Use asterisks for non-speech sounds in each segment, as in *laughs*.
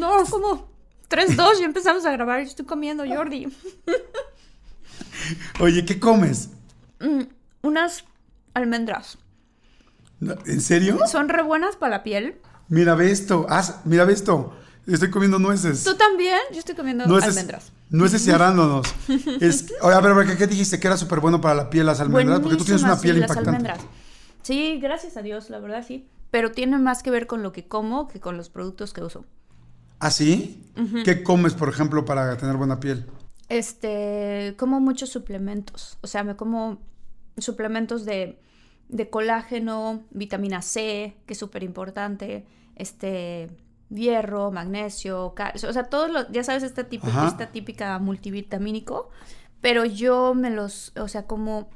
No, como 3, 2 y empezamos a grabar estoy comiendo, Jordi. Oye, ¿qué comes? Mm, unas almendras. ¿En serio? Son re buenas para la piel. Mira, ve esto. haz- mira, ve esto. Estoy comiendo nueces. ¿Tú también? Yo estoy comiendo Nueces, almendras. nueces y arándanos. *laughs* Es, oye, a ver, a ver, ¿qué, dijiste? Que era súper bueno para la piel las almendras. Porque tú tienes una piel sí, las impactante. almendras. Sí, gracias a Dios, la verdad sí. Pero tiene más que ver con lo que como que con los productos que uso. ¿Ah, sí? ¿Qué comes, por ejemplo, para tener buena piel? Este, como muchos suplementos. O sea, me como suplementos de, de colágeno, vitamina C, que es súper importante, este, hierro, magnesio, calcio. O sea, todos los, ya sabes, esta, Ajá. esta típica multivitamínico. Pero yo me los, o sea, como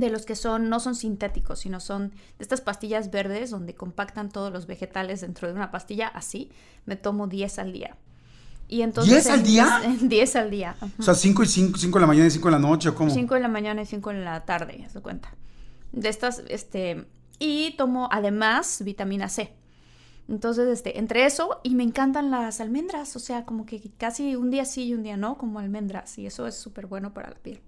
de los que son, no son sintéticos, sino son de estas pastillas verdes donde compactan todos los vegetales dentro de una pastilla, así, me tomo 10 al día. Y entonces, ¿10 al día? 10 al día. O sea, 5 y 5, 5 de la mañana y 5 de la noche, ¿o cómo? 5 de la mañana y 5 en la tarde, haz de cuenta. De estas, este, y tomo además vitamina C. Entonces, este, entre eso y me encantan las almendras, o sea, como que casi un día sí y un día no, como almendras, y eso es súper bueno para la piel.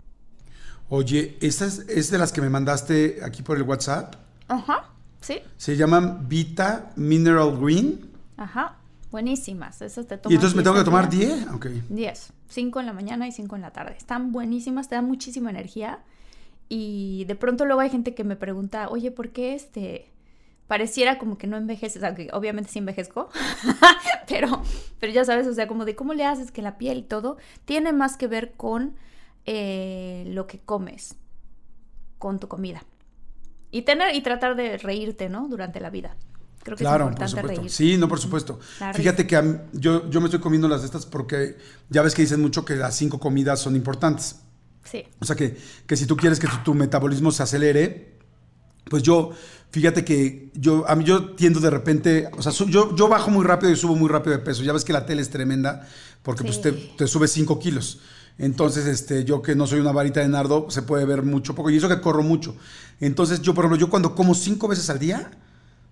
Oye, esta es, es de las que me mandaste aquí por el WhatsApp. Ajá, sí, Se llaman Vita Mineral Green. ajá, buenísimas. Esas te tomas Y entonces me 10 tengo que tomar día. 10. Ok. 10. 5 en la mañana y 5 en la tarde. Están buenísimas, te dan muchísima energía. Y de pronto luego hay gente que me pregunta, oye, ¿por qué este pareciera como que no envejeces? Aunque obviamente sí envejezco, *laughs* pero, pero ya sabes, o sea, como de cómo le haces que la piel y todo tiene más que ver con eh, lo que comes, con tu comida. Y tener y tratar de reírte, ¿no? Durante la vida. Creo que Claro, es por importante supuesto. reírte. Sí, no, por supuesto. La Fíjate que a mí- yo, yo me estoy comiendo las de estas porque ya ves que dicen mucho que las cinco comidas son importantes. Sí. O sea que, que si tú quieres que tu, tu metabolismo se acelere, pues yo, fíjate que yo, a mí yo tiendo de repente, o sea, su- yo, yo bajo muy rápido y subo muy rápido de peso. Ya ves que la tele es tremenda porque pues Sí. te, te sube 5 kilos. Entonces, este, yo que no soy una varita de nardo, se puede ver mucho poco. Y eso que corro mucho. Entonces, yo, por ejemplo, yo cuando como cinco veces al día,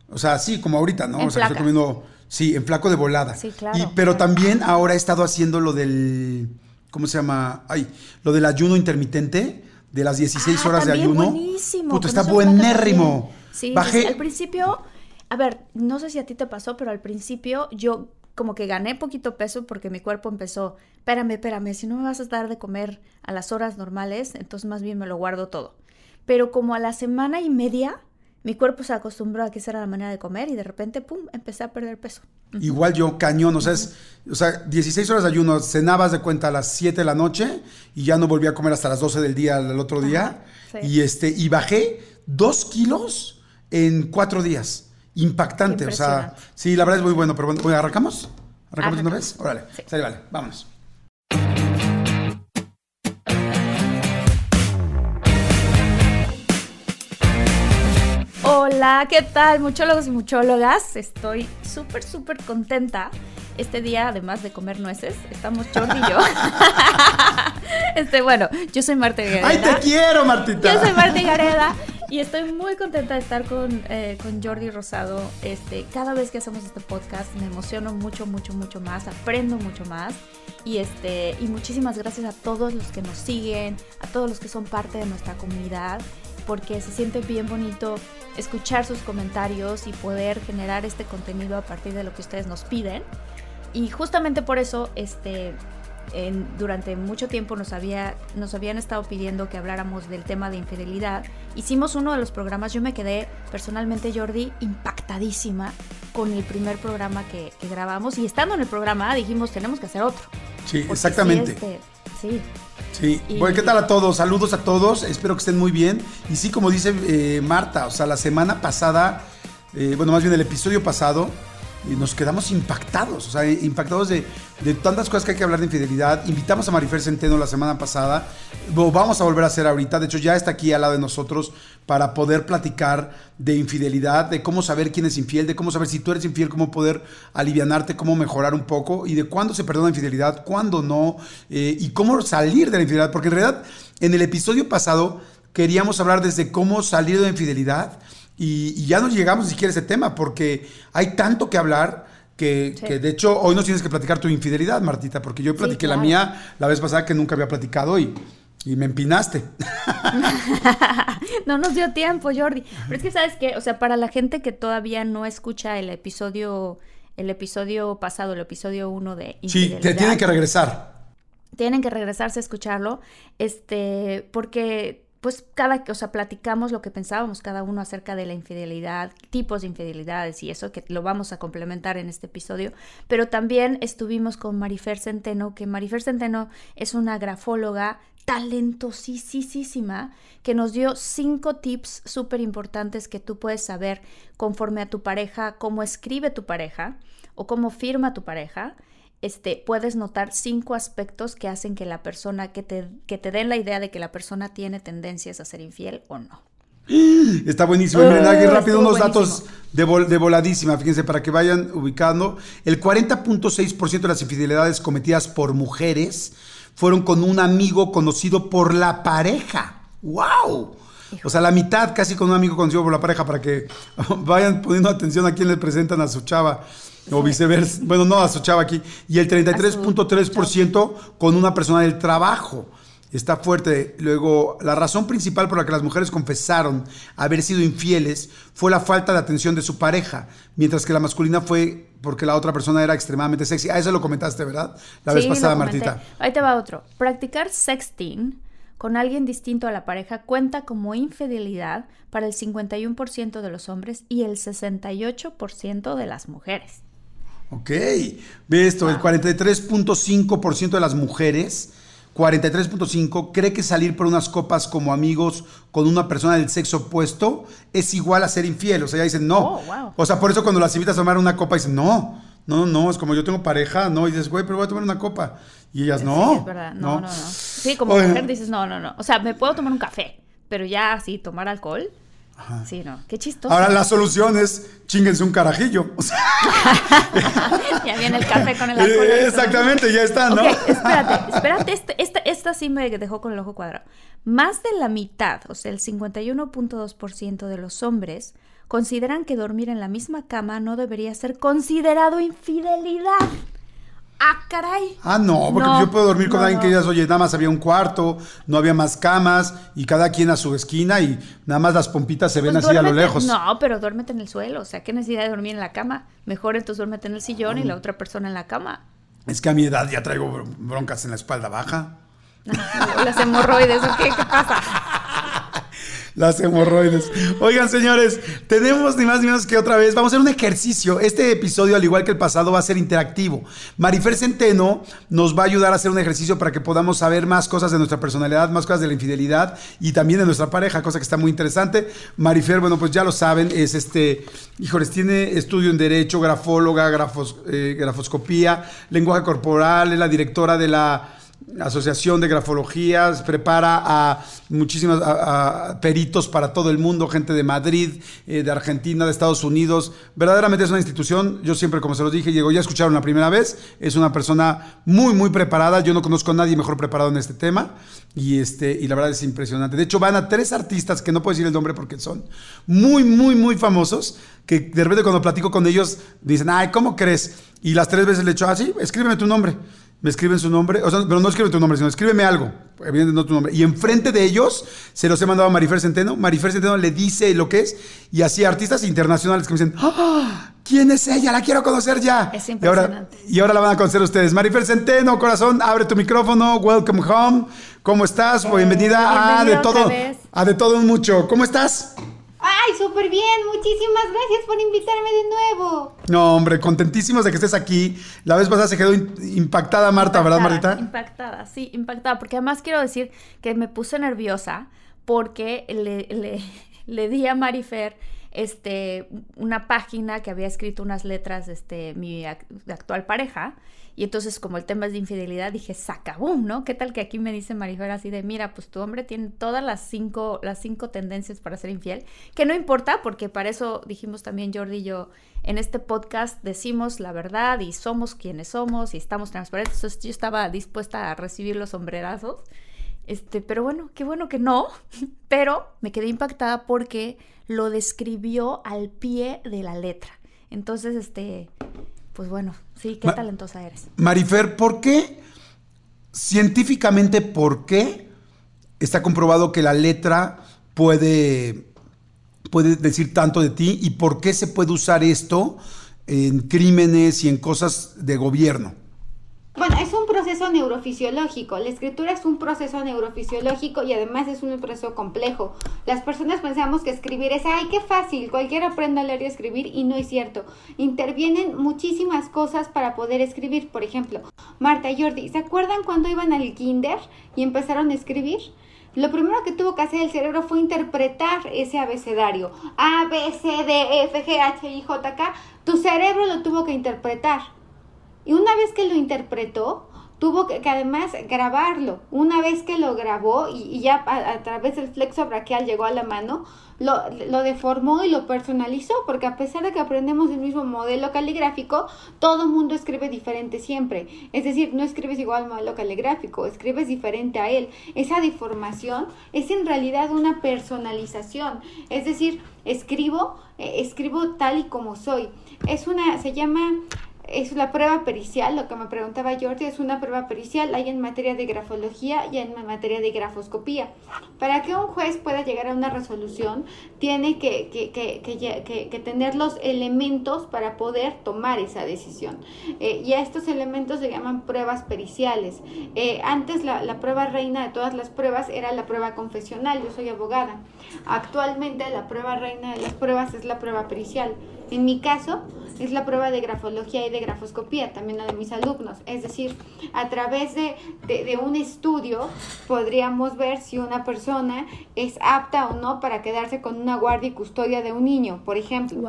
o sea, sí, como ahorita, ¿no? En o sea, que estoy comiendo, sí, en flaco de volada. Sí, claro, Y, pero también ahora he estado haciendo lo del, ¿cómo se llama? Ay, lo del ayuno intermitente, de las 16 Ah, horas de ayuno. buenísimo. Puta, con está buenérrimo. Sí, Bajé, sí, Al principio, a ver, no sé si a ti te pasó, pero al principio yo como que gané poquito peso porque mi cuerpo empezó, espérame, espérame, si no me vas a dar de comer a las horas normales, entonces más bien me lo guardo todo. Pero como a la semana y media, mi cuerpo se acostumbró a que esa era la manera de comer y de repente, pum, empecé a perder peso. igual yo, cañón, o sea, es, o sea, 16 horas de ayuno, cenabas de cuenta a las 7 de la noche y ya no volví a comer hasta las 12 del día el otro día. Sí. Y, este, y bajé 2 kilos en 4 días. Impactante, o sea, sí, la verdad es muy bueno, pero bueno, ¿arrancamos? ¿Arrancamos de una vez? Órale, Sí. sale, vale, vámonos. Hola, ¿qué tal, muchólogos y muchólogas? Estoy súper, súper contenta. Este día, además de comer nueces, estamos Jordi y yo. *laughs* Este, bueno, yo soy Marta Gareda. ¡Ay, te quiero, Martita! Yo soy Marta Gareda y estoy muy contenta de estar con, eh, con Jordi Rosado. Este, cada vez que hacemos este podcast me emociono mucho, mucho, mucho más, aprendo mucho más. Y, este, y muchísimas gracias a todos los que nos siguen, a todos los que son parte de nuestra comunidad, porque se siente bien bonito escuchar sus comentarios y poder generar este contenido a partir de lo que ustedes nos piden. Y justamente por eso, este, en- durante mucho tiempo nos, había, nos habían estado pidiendo que habláramos del tema de infidelidad. Hicimos uno de los programas, yo me quedé personalmente, Jordi, impactadísima con el primer programa que, que grabamos. Y estando en el programa dijimos, tenemos que hacer otro. Sí, Porque exactamente. Sí, este, sí, Sí, Y- bueno, ¿qué tal a todos? Saludos a todos, espero que estén muy bien. Y sí, como dice eh, Marta, o sea, la semana pasada, eh, bueno, más bien el episodio pasado, nos quedamos impactados, o sea, impactados de, de, tantas cosas que hay que hablar de infidelidad. Invitamos a Marifer Centeno la semana pasada, lo vamos a volver a hacer ahorita, de hecho ya está aquí al lado de nosotros para poder platicar de infidelidad, de cómo saber quién es infiel, de cómo saber si tú eres infiel, cómo poder alivianarte, cómo mejorar un poco y de cuándo se perdona infidelidad, cuándo no, eh, y cómo salir de la infidelidad, porque en realidad en el episodio pasado queríamos hablar desde cómo salir de la infidelidad y, ya no llegamos ni siquiera a ese tema porque hay tanto que hablar. Que, de hecho hoy nos tienes que platicar tu infidelidad, Martita, porque yo platiqué la mía la vez pasada que nunca había platicado y, y me empinaste. *laughs* no nos dio tiempo, Jordi. Pero es que sabes que, o sea, para la gente que todavía no escucha el episodio, el episodio pasado, el episodio 1 de Sí, te tienen que regresar. Tienen que regresarse a escucharlo, este, porque pues cada, o sea, platicamos lo que pensábamos cada uno acerca de la infidelidad, tipos de infidelidades y eso que lo vamos a complementar en este episodio, pero también estuvimos con Marifer Centeno, que Marifer Centeno es una grafóloga talentosísima que nos dio cinco tips súper importantes que tú puedes saber conforme a tu pareja, cómo escribe tu pareja o cómo firma tu pareja este, puedes notar cinco aspectos que hacen que la persona, que te, que te den la idea de que la persona tiene tendencias a ser infiel o no. *gasps* Está buenísimo. Miren, aquí rápido unos datos de, de, voladísima. Fíjense, para que vayan ubicando. El 40.6% de las infidelidades cometidas por mujeres fueron con un amigo conocido por la pareja. ¡Wow! O sea, la mitad casi con un amigo conocido por la pareja para que *laughs* vayan poniendo atención a quién le presentan a su chava. O viceversa. Bueno, no, a su chava aquí. Y el 33.3% con una persona del trabajo. Está fuerte. Luego, la razón principal por la que las mujeres confesaron haber sido infieles fue la falta de atención de su pareja, mientras que la masculina fue porque la otra persona era extremadamente sexy. Ah, eso lo comentaste, ¿verdad? La vez pasada, Martita. Ahí te va otro. Practicar sexting con alguien distinto a la pareja cuenta como infidelidad para el 51% de los hombres y el 68% de las mujeres. Ok, ve esto, el 43.5% de las mujeres, 43.5, cree que salir por unas copas como amigos con una persona del sexo opuesto es igual a ser infiel. O sea, ya dicen no. Oh, o sea, por eso cuando las invitas a tomar una copa dicen no. No, no, es como yo tengo pareja, no, y dices, güey, pero voy a tomar una copa. Y ellas, no. Sí, es verdad, no, no, no. Sí, como mujer dices, no, no, no. O sea, me puedo tomar un café, pero ya así, tomar alcohol, Sí, no. Qué chistoso. Ahora la solución es chinguense un carajillo. *laughs* ya viene el café con el alcohol. Exactamente, ya está, ¿no? espérate, espérate. Este, este, esta sí me dejó con el ojo cuadrado. Más de la mitad, o sea, el 51.2% de los hombres consideran que dormir en la misma cama no debería ser considerado infidelidad. ¡Ah, caray! Ah, no, porque yo puedo dormir con alguien que digas, oye, nada más había un cuarto, no había más camas, y cada quien a su esquina, y nada más las pompitas se ven pues así a lo lejos. No, pero duérmete en el suelo, o sea, ¿qué necesidad de dormir en la cama? Mejor entonces duérmete en el sillón y la otra persona en la cama. Es que a mi edad ya traigo broncas en la espalda baja. las hemorroides, ¿o qué? ¿Qué pasa? Las hemorroides. Oigan, señores, tenemos ni más ni menos que otra vez. Vamos a hacer un ejercicio. Este episodio, al igual que el pasado, va a ser interactivo. Marifer Centeno nos va a ayudar a hacer un ejercicio para que podamos saber más cosas de nuestra personalidad, más cosas de la infidelidad y también de nuestra pareja, cosa que está muy interesante. Marifer, bueno, pues ya lo saben, es este, híjoles, tiene estudio en Derecho, grafóloga, grafos, eh, grafoscopía, lenguaje corporal, es la directora de la Asociación de Grafologías, prepara a muchísimos peritos para todo el mundo, gente de Madrid, eh, de Argentina, de Estados Unidos. Verdaderamente es una institución, yo siempre, como se los dije, llegó, ya escucharon la primera vez, es una persona muy, muy preparada, yo no conozco a nadie mejor preparado en este tema y, este, y la verdad es impresionante. De hecho, van a tres artistas, que no puedo decir el nombre porque son muy, muy, muy famosos, que de repente cuando platico con ellos dicen, ay, ¿cómo crees? Y las tres veces le echo, ah, sí, escríbeme tu nombre me escriben su nombre, o sea, pero no escribe tu nombre, sino escríbeme algo, evidentemente no tu nombre. Y enfrente de ellos se los he mandado a Marifer Centeno. Marifer Centeno le dice lo que es, y así artistas internacionales que me dicen, ¡Ah! ¿quién es ella? La quiero conocer ya. Es impresionante. Y ahora, la van a conocer ustedes. Marifer Centeno, corazón, abre tu micrófono, welcome home. ¿Cómo estás? Eh, bienvenida, a de todo, a de todo un mucho. ¿Cómo estás? ¡Ay, súper bien! Muchísimas gracias por invitarme de nuevo. No, hombre, contentísimos de que estés aquí. La vez pasada se quedó impactada Marta, ¿verdad, Martita? Impactada, sí, impactada. Porque además quiero decir que me puse nerviosa porque le, le, le di a Marifer este, una página que había escrito unas letras este, mi actual pareja. Y entonces, como el tema es de infidelidad, dije, sacabum, ¿no? ¿Qué tal que aquí me dice Marifer así de, mira, pues tu hombre tiene todas las cinco, las cinco tendencias para ser infiel? Que no importa, porque para eso dijimos también Jordi y yo, en este podcast decimos la verdad y somos quienes somos y estamos transparentes. Entonces yo estaba dispuesta a recibir los sombrerazos. Este, pero bueno, qué bueno que no. *laughs* Pero me quedé impactada porque lo describió al pie de la letra. Entonces, este, pues bueno, sí, qué talentosa eres. Marifer, ¿por qué? Científicamente, ¿por qué está comprobado que la letra puede, puede decir tanto de ti y por qué se puede usar esto en crímenes y en cosas de gobierno? Bueno, es un proceso neurofisiológico. La escritura es un proceso neurofisiológico y además es un proceso complejo. Las personas pensamos que escribir es, ay, qué fácil, cualquiera aprende a leer y escribir y no es cierto. Intervienen muchísimas cosas para poder escribir. Por ejemplo, Marta y Jordi, ¿se acuerdan cuando iban al kinder y empezaron a escribir? Lo primero que tuvo que hacer el cerebro fue interpretar ese abecedario. A, B, C, D, F, G, H, I, J, K. Tu cerebro lo tuvo que interpretar y una vez que lo interpretó, tuvo que, además grabarlo. Una vez que lo grabó y, ya a, través del flexo braquial llegó a la mano, lo, lo, deformó y lo personalizó, porque a pesar de que aprendemos el mismo modelo caligráfico, todo mundo escribe diferente siempre. Es decir, no escribes igual al modelo caligráfico, escribes diferente a él. Esa deformación es en realidad una personalización. Es decir, escribo, eh, escribo tal y como soy. Es una, se llama es la prueba pericial, lo que me preguntaba Jordi, es una prueba pericial, hay en materia de grafología y en materia de grafoscopía. Para que un juez pueda llegar a una resolución, tiene que, tener los elementos para poder tomar esa decisión. Eh, y a estos elementos se llaman pruebas periciales. Eh, antes la prueba reina de todas las pruebas era la prueba confesional, yo soy abogada. Actualmente la prueba reina de las pruebas es la prueba pericial. En mi caso, es la prueba de grafología y de grafoscopía, también la de mis alumnos. Es decir, a través de, de, un estudio podríamos ver si una persona es apta o no para quedarse con una guardia y custodia de un niño, por ejemplo.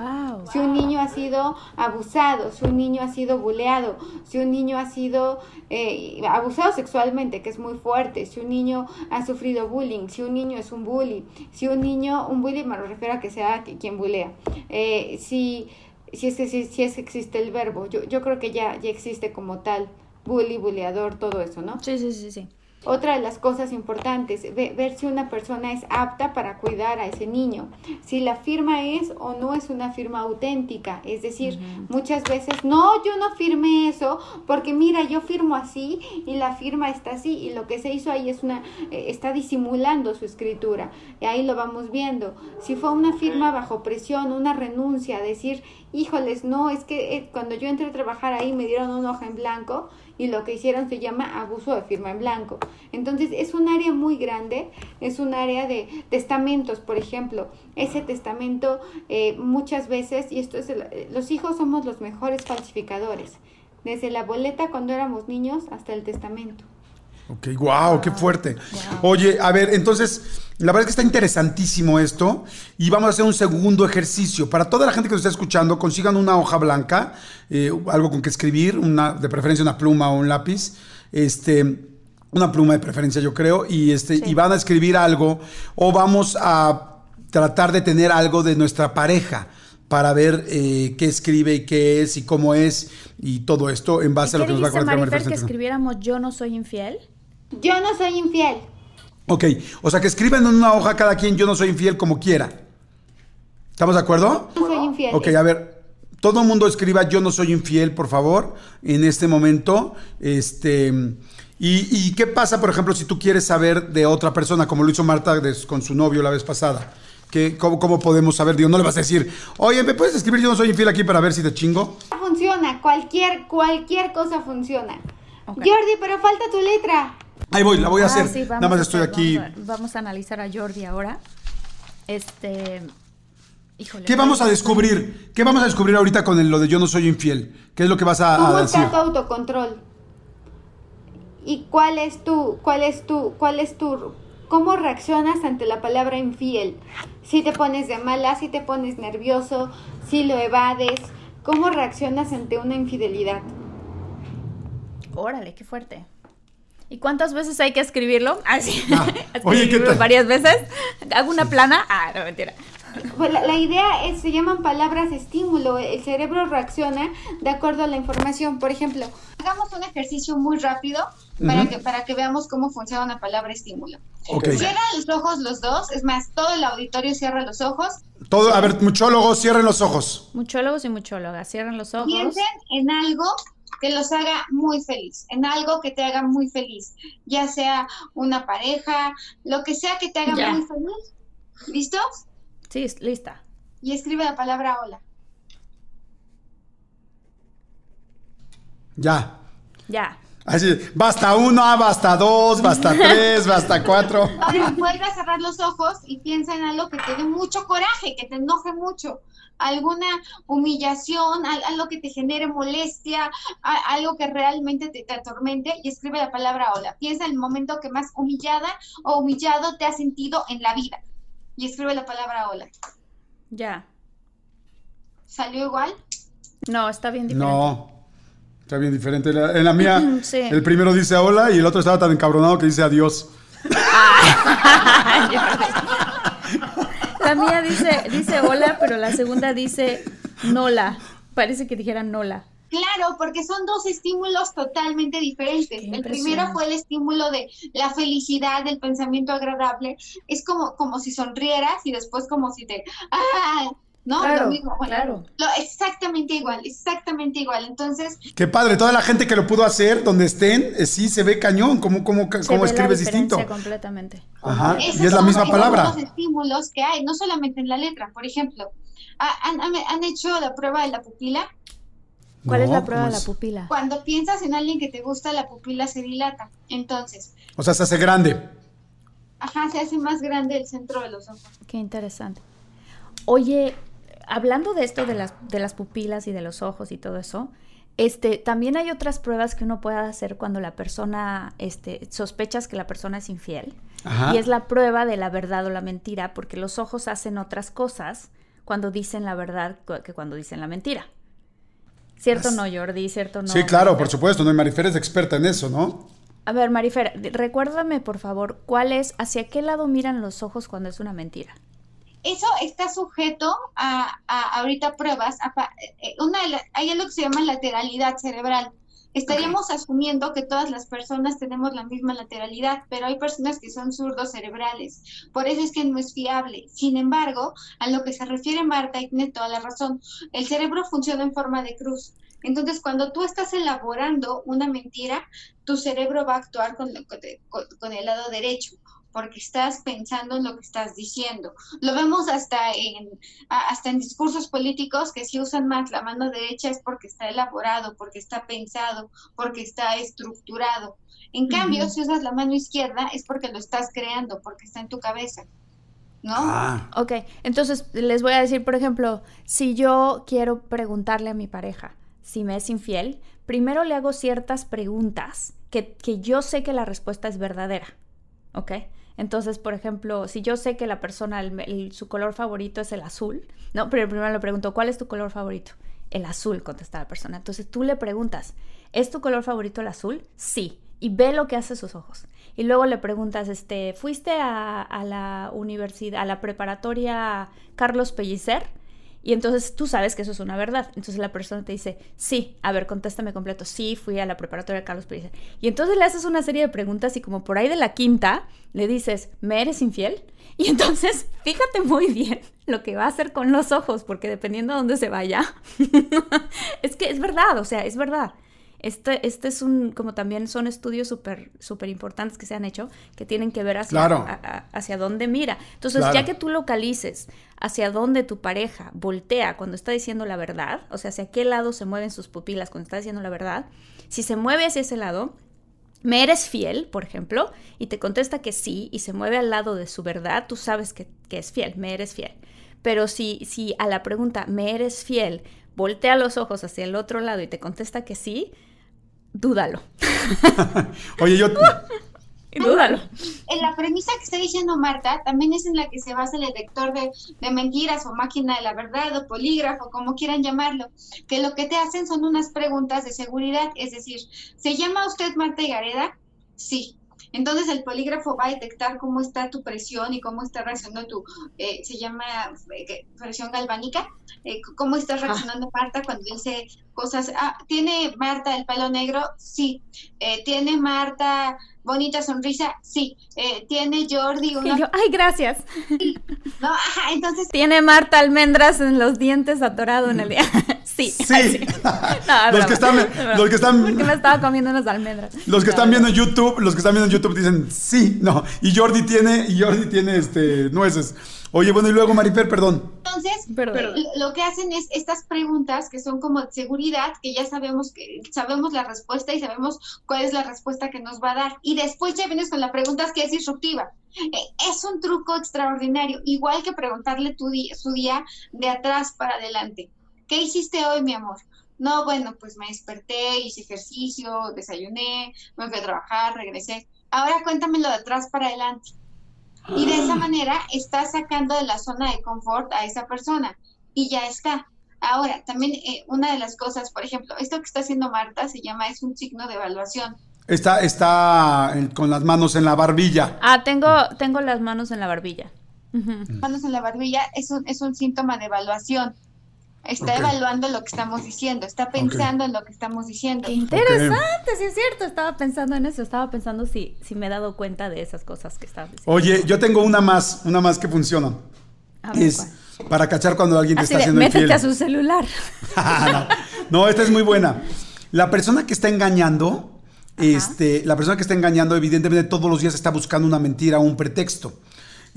Si un niño ha sido abusado, si un niño ha sido buleado, si un niño ha sido eh, abusado sexualmente, que es muy fuerte, si un niño ha sufrido bullying, si un niño es un bully, si un niño, un bully me refiero a que sea quien bulea, eh, si si es que si, es que existe el verbo. Yo, yo creo que ya, ya existe como tal, bully, buleador, todo eso, ¿no? Sí, sí, sí, sí. Otra de las cosas importantes, ver si una persona es apta para cuidar a ese niño, si la firma es o no es una firma auténtica, es decir, muchas veces, no, yo no firmé eso, porque mira, yo firmo así y la firma está así y lo que se hizo ahí es una, eh, está disimulando su escritura, y ahí lo vamos viendo. Si fue una firma bajo presión, una renuncia, decir, híjoles, no, es que eh, cuando yo entré a trabajar ahí me dieron una hoja en blanco y lo que hicieron se llama abuso de firma en blanco. Entonces es un área muy grande, es un área de testamentos, por ejemplo. Ese testamento eh, muchas veces, y esto es, los hijos somos los mejores falsificadores, desde la boleta cuando éramos niños hasta el testamento. Ok, wow, qué fuerte. Oye, a ver, entonces, la verdad es que está interesantísimo esto y vamos a hacer un segundo ejercicio. Para toda la gente que nos está escuchando, consigan una hoja blanca, eh, algo con que escribir, una, de preferencia una pluma o un lápiz, este, una pluma de preferencia yo creo, y, este, y van a escribir algo o vamos a tratar de tener algo de nuestra pareja para ver eh, qué escribe y qué es y cómo es y todo esto en base a lo que nos va a contar que escribiéramos yo no soy infiel? Yo no soy infiel. Ok, o sea que escriben en una hoja cada quien yo no soy infiel como quiera. ¿Estamos de acuerdo? No soy infiel. Ok, a ver, todo el mundo escriba yo no soy infiel, por favor, en este momento. Este, y, qué pasa, por ejemplo, si tú quieres saber de otra persona, como lo hizo Marta con su novio la vez pasada? ¿Qué, cómo, podemos saber? Digo, no le vas a decir, oye, ¿me puedes escribir yo no soy infiel aquí para ver si te chingo? Funciona, cualquier, cualquier cosa funciona. Jordi, pero falta tu letra. Ahí voy, la voy a ah, hacer. Nada más estoy aquí. Vamos a, analizar a Jordi ahora. Este. Híjole. ¿Qué vamos a descubrir? ¿Qué vamos a descubrir ahorita con lo de yo no soy infiel? ¿Qué es lo que vas a, ¿Cómo decir? está tu autocontrol? ¿Y cuál es tu, cuál es tu, cuál es tu, ¿Cómo reaccionas ante la palabra infiel? Si te pones de mala, si te pones nervioso, si lo evades, ¿cómo reaccionas ante una infidelidad? Órale, qué fuerte. ¿Y cuántas veces hay que escribirlo? *laughs* Ah, sí. Ah, oye, ¿qué tal? Varias veces. ¿Hago una plana? Ah, no, mentira. Pues la, la idea es, se llaman palabras estímulo. El cerebro reacciona de acuerdo a la información. Por ejemplo, hagamos un ejercicio muy rápido para, Ujú. que, para que veamos cómo funciona una palabra estímulo. Ok. Cierra los ojos los dos, es más, todo el auditorio cierra los ojos. Todo, a ver, muchólogos, cierren los ojos. Muchólogos y muchólogas, cierran los ojos. Piensen en algo que los haga muy feliz, en algo que te haga muy feliz, ya sea una pareja, lo que sea que te haga Ya. muy feliz. ¿Listos? Sí, lista. Y escribe la palabra hola. Ya. Ya. Así, basta uno, basta dos, basta tres, basta cuatro. Ahora vuelve a cerrar los ojos y piensa en algo que te dé mucho coraje, que te enoje mucho, alguna humillación, al- algo que te genere molestia, a- algo que realmente te, te atormente y escribe la palabra hola. Piensa en el momento que más humillada o humillado te has sentido en la vida y escribe la palabra hola. Ya. ¿Salió igual? No, está bien diferente. No. Está bien diferente. En la mía, *laughs* Sí. el primero dice hola y el otro estaba tan encabronado que dice adiós. *laughs* La mía dice, dice hola, pero la segunda dice nola. Parece que dijera nola. Claro, porque son dos estímulos totalmente diferentes. Qué El primero fue el estímulo de la felicidad, del pensamiento agradable. Es como, como si sonrieras y después como si te... ¡Ah! No, Claro, lo mismo. Bueno, claro. lo- exactamente igual, exactamente igual. Entonces, Qué padre, toda la gente que lo pudo hacer, donde estén, eh, sí se ve cañón. ¿Cómo, cómo, Se cómo ve la escribes diferencia distinto? completamente. Ajá. esos Y es la misma palabra. los estímulos que hay, no solamente en la letra. Por ejemplo, ¿ha- ¿han, han- han hecho la prueba de la pupila? ¿Cuál es la prueba de ¿cómo la pupila? Cuando piensas en alguien que te gusta, la pupila se dilata. Entonces, O sea, se hace grande. ajá, se hace más grande el centro de los ojos. Qué interesante. Oye, hablando de esto de las, de las pupilas y de los ojos y todo eso, este, también hay otras pruebas que uno puede hacer cuando la persona, este, sospechas que la persona es infiel. Ajá. Y es la prueba de la verdad o la mentira, porque los ojos hacen otras cosas cuando dicen la verdad que cuando dicen la mentira. ¿Cierto no, Jordi? ¿Cierto no? sí, claro, por supuesto. No, y Marifer es experta en eso, ¿no? A ver, Marifer, recuérdame, por favor, ¿cuál es, hacia qué lado miran los ojos cuando es una mentira? Eso está sujeto a, a ahorita pruebas. a pa- eh, una de la- hay algo que se llama lateralidad cerebral. Estaríamos asumiendo que todas las personas tenemos la misma lateralidad, pero hay personas que son zurdos cerebrales. Por eso es que no es fiable. Sin embargo, a lo que se refiere Marta, y tiene toda la razón, el cerebro funciona en forma de cruz. Entonces, cuando tú estás elaborando una mentira, tu cerebro va a actuar con- con el lado derecho, porque estás pensando en lo que estás diciendo. Lo vemos hasta en, hasta en discursos políticos que si usan más la mano derecha es porque está elaborado, porque está pensado, porque está estructurado. En cambio, Ujú. si usas la mano izquierda es porque lo estás creando, porque está en tu cabeza. ¿No? Ah. Ok, entonces les voy a decir, por ejemplo, si yo quiero preguntarle a mi pareja si me es infiel, primero le hago ciertas preguntas que, que yo sé que la respuesta es verdadera. ¿Ok? Entonces, por ejemplo, si yo sé que la persona, su color favorito es el azul, ¿no? Pero primero le pregunto, ¿cuál es tu color favorito? El azul, contesta la persona. Entonces tú le preguntas, ¿es tu color favorito el azul? Sí. Y ve lo que hace sus ojos. Y luego le preguntas, este, ¿fuiste a, a la universidad, a la preparatoria Carlos Pellicer? Y entonces tú sabes que eso es una verdad. Entonces la persona te dice, sí, a ver, contéstame completo. Sí, fui a la preparatoria Carlos Pellicer. Y entonces le haces una serie de preguntas y como por ahí de la quinta le dices, ¿me eres infiel? Y entonces *laughs* fíjate muy bien lo que va a hacer con los ojos, porque dependiendo a dónde se vaya, *laughs* es que es verdad, o sea, es verdad. Este, este es un, como también son estudios súper súper importantes que se han hecho, que tienen que ver hacia, Claro. a- a- hacia dónde mira. Entonces, Claro. ya que tú localices hacia dónde tu pareja voltea cuando está diciendo la verdad, o sea, hacia qué lado se mueven sus pupilas cuando está diciendo la verdad, si se mueve hacia ese lado, ¿me eres fiel, por ejemplo? Y te contesta que sí y se mueve al lado de su verdad, tú sabes que, que es fiel, me eres fiel. Pero si, si a la pregunta, ¿me eres fiel? voltea los ojos hacia el otro lado y te contesta que sí, dúdalo. *laughs* Oye, yo. *laughs* Dúdalo. En la premisa que está diciendo Marta también es en la que se basa el detector de, de, mentiras o máquina de la verdad o polígrafo, como quieran llamarlo, que lo que te hacen son unas preguntas de seguridad, es decir, ¿se llama usted Marta Gareda? Sí. Entonces el polígrafo va a detectar cómo está tu presión y cómo está reaccionando tu, eh, se llama eh, presión galvánica, eh, cómo está ah. reaccionando Marta cuando dice cosas. Ah, ¿Tiene Marta el pelo negro? Sí. Eh, ¿Tiene Marta bonita sonrisa? Sí. Eh, ¿Tiene Jordi una... ay, gracias. *laughs* No, ajá, entonces... ¿Tiene Marta almendras en los dientes atorado en el día? *laughs* sí. Sí. *laughs* los, que están, los que están... Porque me estaba comiendo unas almendras. Los que están viendo en YouTube, los que están viendo en YouTube dicen sí, no. Y Jordi tiene, y Jordi tiene este, nueces. Oye, bueno, y luego Marifer, perdón. Entonces, lo que hacen es estas preguntas que son como de seguridad, que ya sabemos que sabemos la respuesta y sabemos cuál es la respuesta que nos va a dar. Y después ya vienes con la pregunta que es disruptiva. Eh, es un truco extraordinario, igual que preguntarle tu día, su día de atrás para adelante. ¿Qué hiciste hoy, mi amor? No, bueno, pues me desperté, hice ejercicio, desayuné, me fui a trabajar, regresé. Ahora cuéntamelo de atrás para adelante. Y de esa manera está sacando de la zona de confort a esa persona y ya está. Ahora, también eh, una de las cosas, por ejemplo, esto que está haciendo Marta se llama, es un signo de evaluación. Está, está con las manos en la barbilla. Ah, tengo, tengo las manos en la barbilla. Manos en la barbilla es un, es un síntoma de evaluación. Está evaluando lo que estamos diciendo, está pensando en lo que estamos diciendo. interesante, sí es cierto, estaba pensando en eso, estaba pensando si, si me he dado cuenta de esas cosas que estabas diciendo. Oye, yo tengo una más, una más que funciona. es para cachar cuando alguien te está haciendo Métete a su celular. *laughs* no, esta es muy buena. La persona que está engañando, este, la persona que está engañando, evidentemente todos los días está buscando una mentira o un pretexto.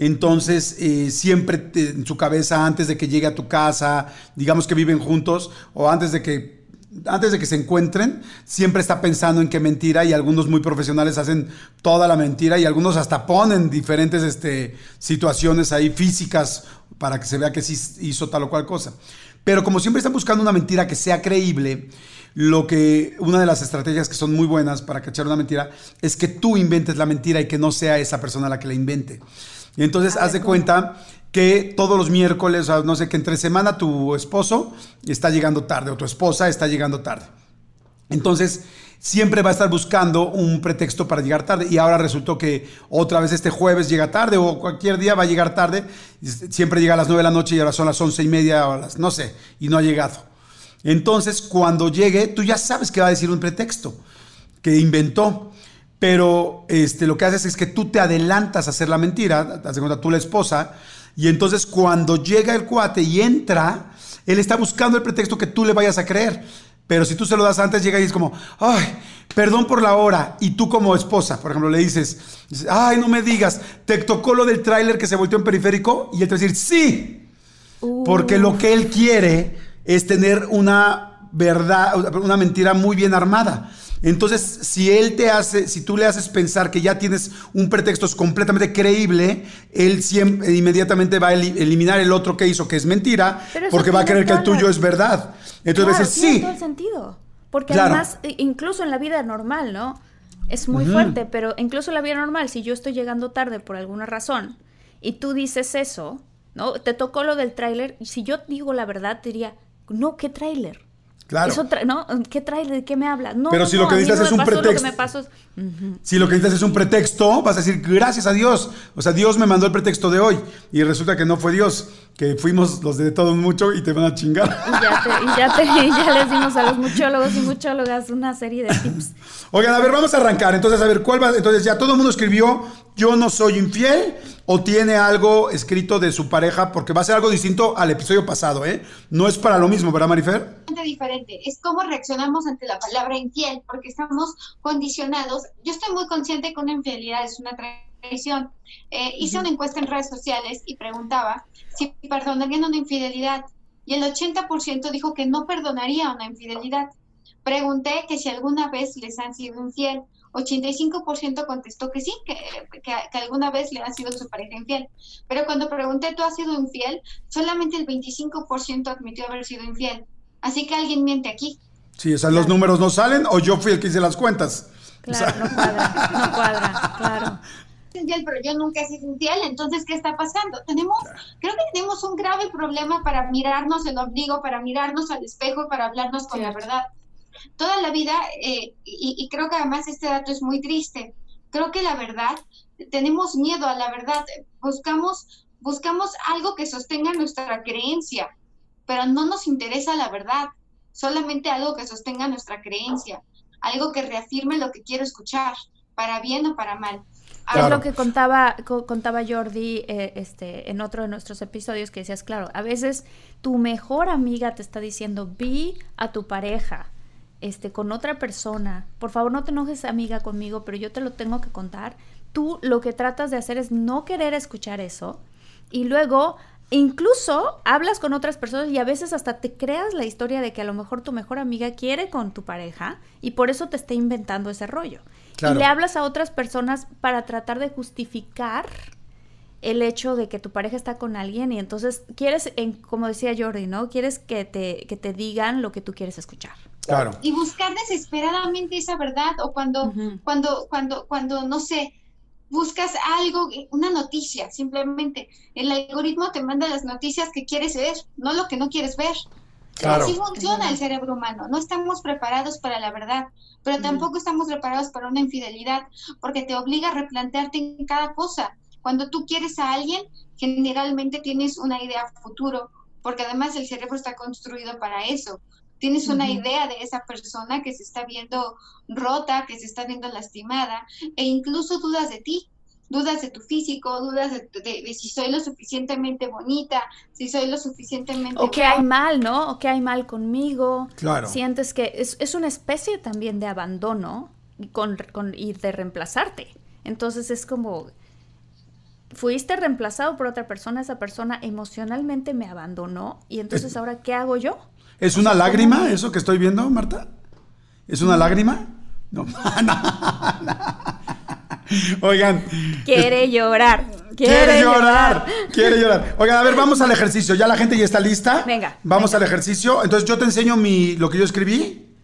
Entonces, eh, siempre en su cabeza, antes de que llegue a tu casa, digamos que viven juntos, o antes de que antes de que se encuentren, siempre está pensando en qué mentira y algunos muy profesionales hacen toda la mentira y algunos hasta ponen diferentes este, situaciones ahí físicas para que se vea que sí hizo tal o cual cosa. Pero como siempre están buscando una mentira que sea creíble, lo que una de las estrategias que son muy buenas para cachar una mentira es que tú inventes la mentira y que no sea esa persona la que la invente. Y entonces haz de cuenta que todos los miércoles, o no sé, que entre semana tu esposo está llegando tarde o tu esposa está llegando tarde. Entonces, siempre va a estar buscando un pretexto para llegar tarde. Y ahora resultó que otra vez este jueves llega tarde o cualquier día va a llegar tarde. Siempre llega a las 9 de la noche y ahora son las once y media o las, no sé, y no ha llegado. Entonces, cuando llegue, tú ya sabes que va a decir un pretexto que inventó. Pero este, lo que haces es que tú te adelantas a hacer la mentira, te cuenta tú la esposa, y entonces cuando llega el cuate y entra, él está buscando el pretexto que tú le vayas a creer. Pero si tú se lo das antes, llega y es como, ay, perdón por la hora. Y tú como esposa, por ejemplo, le dices, ay, no me digas, ¿te tocó lo del tráiler que se volteó en periférico? Y él te va a decir, sí. Porque lo que él quiere es tener una verdad, una mentira muy bien armada. Entonces, si él te hace, si tú le haces pensar que ya tienes un pretexto completamente creíble, él siempre, inmediatamente va a eliminar el otro que hizo, que es mentira, porque va a creer que el tuyo es verdad. Entonces, claro, sí. Tiene todo el sentido. Porque además, incluso en la vida normal, ¿no? Es muy fuerte, pero incluso en la vida normal, si yo estoy llegando tarde por alguna razón y tú dices eso, ¿no? Te tocó lo del tráiler, y si yo digo la verdad, te diría, no, ¿qué tráiler? Claro. ¿no? ¿Qué trae? ¿De qué me hablas? No, Pero si lo que dices es un pretexto. Si lo que dices es un pretexto, vas a decir gracias a Dios. O sea, Dios me mandó el pretexto de hoy. Y resulta que no fue Dios, que fuimos los de todos mucho y te van a chingar. Y ya, te, y ya, les dimos a los muchólogos y muchólogas una serie de tips. Oigan, a ver, vamos a arrancar. Entonces, a ver, ¿cuál va? Entonces, ya todo el mundo escribió, yo no soy infiel o tiene algo escrito de su pareja, porque va a ser algo distinto al episodio pasado, ¿eh? No es para lo mismo, ¿verdad, Marifer? Diferente, es cómo reaccionamos ante la palabra infiel, porque estamos condicionados. Yo estoy muy consciente que una infidelidad es una traición. Eh, hice una encuesta en redes sociales y preguntaba si perdonarían una infidelidad, y el 80% dijo que no perdonaría una infidelidad. Pregunté que si alguna vez les han sido infiel. 85% contestó que sí, que, alguna vez le ha sido su pareja infiel. Pero cuando pregunté, ¿tú has sido infiel? Solamente el 25% admitió haber sido infiel. Así que alguien miente aquí. Sí, o sea, los números no salen o yo fui el que hice las cuentas. Claro, no cuadra, no cuadra, claro. *laughs* pero yo nunca he sido infiel, entonces, ¿qué está pasando? Tenemos, creo que tenemos un grave problema para mirarnos el ombligo, para mirarnos al espejo, para hablarnos con la verdad. Toda la vida, eh, y, y creo que además este dato es muy triste, creo que la verdad, tenemos miedo a la verdad, buscamos, buscamos algo que sostenga nuestra creencia, pero no nos interesa la verdad, solamente algo que sostenga nuestra creencia, algo que reafirme lo que quiero escuchar, para bien o para mal. Es lo que contaba, contaba Jordi eh, este, en otro de nuestros episodios que decías, claro, a veces tu mejor amiga te está diciendo, vi a tu pareja este, con otra persona, por favor no te enojes amiga conmigo, pero yo te lo tengo que contar. Tú lo que tratas de hacer es no querer escuchar eso y luego incluso hablas con otras personas y a veces hasta te creas la historia de que a lo mejor tu mejor amiga quiere con tu pareja y por eso te está inventando ese rollo. Y le hablas a otras personas para tratar de justificar el hecho de que tu pareja está con alguien y entonces quieres, en, como decía Jordi, ¿no? Quieres que te, que te digan lo que tú quieres escuchar. Claro. Y buscar desesperadamente esa verdad o cuando, cuando, cuando, cuando, no sé, buscas algo, una noticia, simplemente. El algoritmo te manda las noticias que quieres ver, no lo que no quieres ver. Claro. Así funciona el cerebro humano. No estamos preparados para la verdad, pero tampoco estamos preparados para una infidelidad, porque te obliga a replantearte en cada cosa. Cuando tú quieres a alguien, generalmente tienes una idea futuro, porque además el cerebro está construido para eso. Tienes una idea de esa persona que se está viendo rota, que se está viendo lastimada, e incluso dudas de ti, dudas de tu físico, dudas de, si soy lo suficientemente bonita, si soy lo suficientemente... O que hay mal, ¿no? O que hay mal conmigo. Claro. Sientes que es, es una especie también de abandono con, con, y de reemplazarte. Entonces es como, fuiste reemplazado por otra persona, esa persona emocionalmente me abandonó y entonces ahora, ¿qué hago yo? ¿Es una lágrima eso que estoy viendo, Marta? ¿Es una lágrima? No, *laughs* Oigan. Quiere llorar. Quiere, llorar, Quiere llorar. Oigan, a ver, vamos al ejercicio. Ya la gente ya está lista. Venga. Vamos al ejercicio. Entonces yo te enseño mi, lo que yo escribí.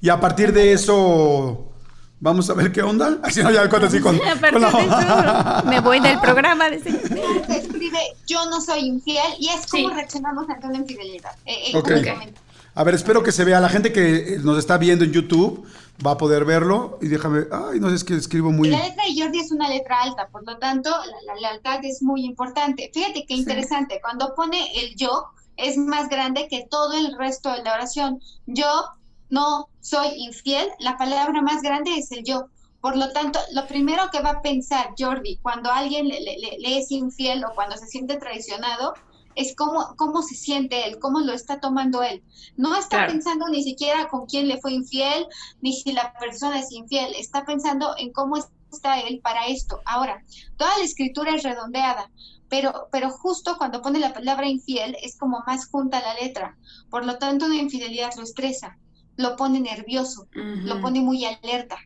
Y a partir de eso Vamos a ver qué onda. *laughs* Así no, ya cuenta así con. *laughs* Me voy del programa. De escribe yo no soy infiel y es como reaccionamos ante una infidelidad. Eh, eh A ver, espero que se vea. La gente que nos está viendo en YouTube va a poder verlo. Y déjame. Ay, no sé, es que escribo muy. La letra de Jordi es una letra alta, por lo tanto, la, lealtad es muy importante. Fíjate qué interesante. Cuando pone el yo, es más grande que todo el resto de la oración. Yo no soy infiel, la palabra más grande es el yo. Por lo tanto, lo primero que va a pensar Jordi cuando alguien le, es infiel o cuando se siente traicionado es cómo, cómo se siente él, cómo lo está tomando él. No está pensando ni siquiera con quién le fue infiel, ni si la persona es infiel, está pensando en cómo está él para esto. Ahora, toda la escritura es redondeada, pero, pero justo cuando pone la palabra infiel es como más junta la letra. Por lo tanto, una infidelidad lo estresa lo pone nervioso, lo pone muy alerta.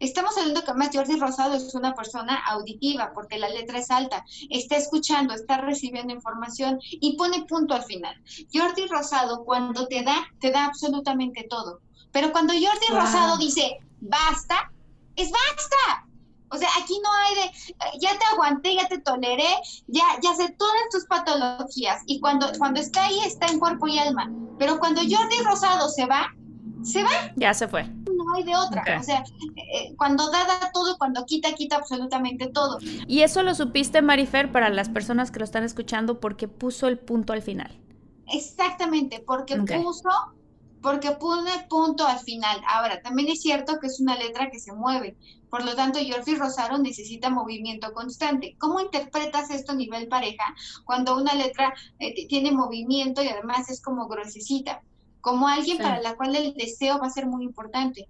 Estamos hablando que más Jordi Rosado es una persona auditiva porque la letra es alta, está escuchando, está recibiendo información y pone punto al final. Jordi Rosado cuando te da, te da absolutamente todo. Pero cuando Jordi Rosado dice basta, es basta. O sea, aquí no hay de, ya te aguanté, ya te toleré, ya, ya sé todas tus patologías. Y cuando, cuando está ahí, está en cuerpo y alma. Pero cuando Jordi Rosado se va, se va. Ya se fue. No hay de otra. O sea, eh, cuando da, da todo, cuando quita, quita absolutamente todo. Y eso lo supiste, Marifer, para las personas que lo están escuchando, porque puso el punto al final. Exactamente, porque puso, porque pone punto al final. Ahora, también es cierto que es una letra que se mueve. Por lo tanto, Jordi Rosaro necesita movimiento constante. ¿Cómo interpretas esto a nivel pareja cuando una letra eh, tiene movimiento y además es como gruesecita? Como alguien para la cual el deseo va a ser muy importante.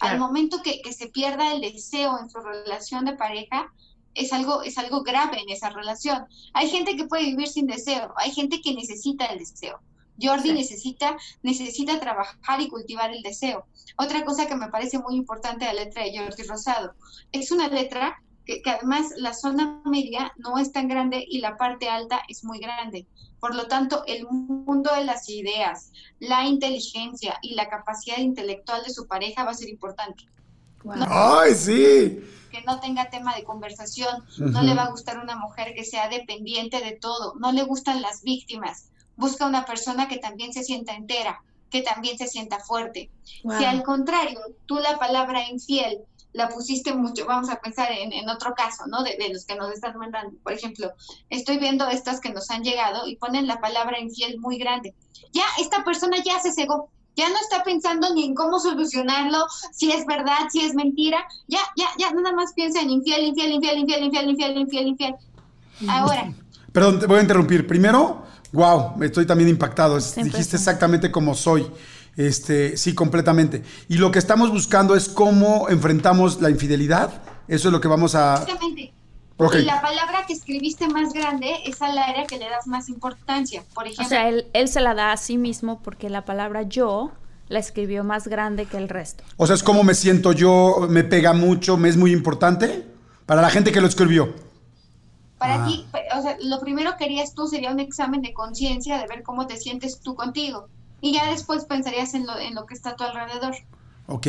Al momento que, se pierda el deseo en su relación de pareja, es algo, es algo grave en esa relación. Hay gente que puede vivir sin deseo, hay gente que necesita el deseo. Jordi necesita, necesita trabajar y cultivar el deseo. Otra cosa que me parece muy importante de la letra de Jordi Rosado, es una letra que, que además la zona media no es tan grande y la parte alta es muy grande. Por lo tanto, el mundo de las ideas, la inteligencia y la capacidad intelectual de su pareja va a ser importante. ¡Ay, sí! que no tenga tema de conversación, no le va a gustar una mujer que sea dependiente de todo, no le gustan las víctimas, busca una persona que también se sienta entera, que también se sienta fuerte. Si al contrario, tú la palabra infiel la pusiste mucho, vamos a pensar en, otro caso, ¿no? De, los que nos están mandando. Por ejemplo, estoy viendo estas que nos han llegado y ponen la palabra infiel muy grande. Ya, esta persona ya se cegó, ya no está pensando ni en cómo solucionarlo, si es verdad, si es mentira, ya, ya, ya, nada más piensa en infiel, infiel, infiel, infiel, infiel, infiel, infiel, infiel. Ahora. Perdón, te voy a interrumpir. Primero, wow, estoy también impactado. Dijiste exactamente como soy. Este, sí, completamente. Y lo que estamos buscando es cómo enfrentamos la infidelidad. Eso es lo que vamos a. Exactamente. Y la palabra que escribiste más grande es al área que le das más importancia. Por ejemplo. O sea, él, él se la da a sí mismo porque la palabra yo la escribió más grande que el resto. O sea, es cómo me siento yo, me pega mucho, me es muy importante para la gente que lo escribió. Para ah. ti, o sea, lo primero que harías tú sería un examen de conciencia de ver cómo te sientes tú contigo y ya después pensarías en lo, en lo que está a tu alrededor. Ok.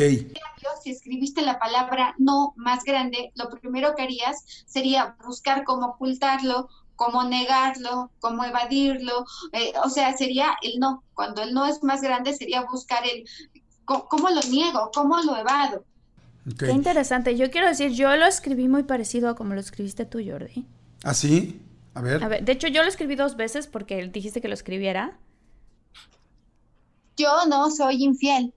Si escribiste la palabra no más grande, lo primero que harías sería buscar cómo ocultarlo, cómo negarlo, cómo evadirlo, eh, o sea, sería el no. Cuando el no es más grande, sería buscar el cómo, lo niego, cómo lo evado. Qué interesante. Yo quiero decir, yo lo escribí muy parecido a como lo escribiste tú, Jordi. ¿Ah, sí? A ver. A ver, de hecho, yo lo escribí dos veces porque dijiste que lo escribiera yo no soy infiel.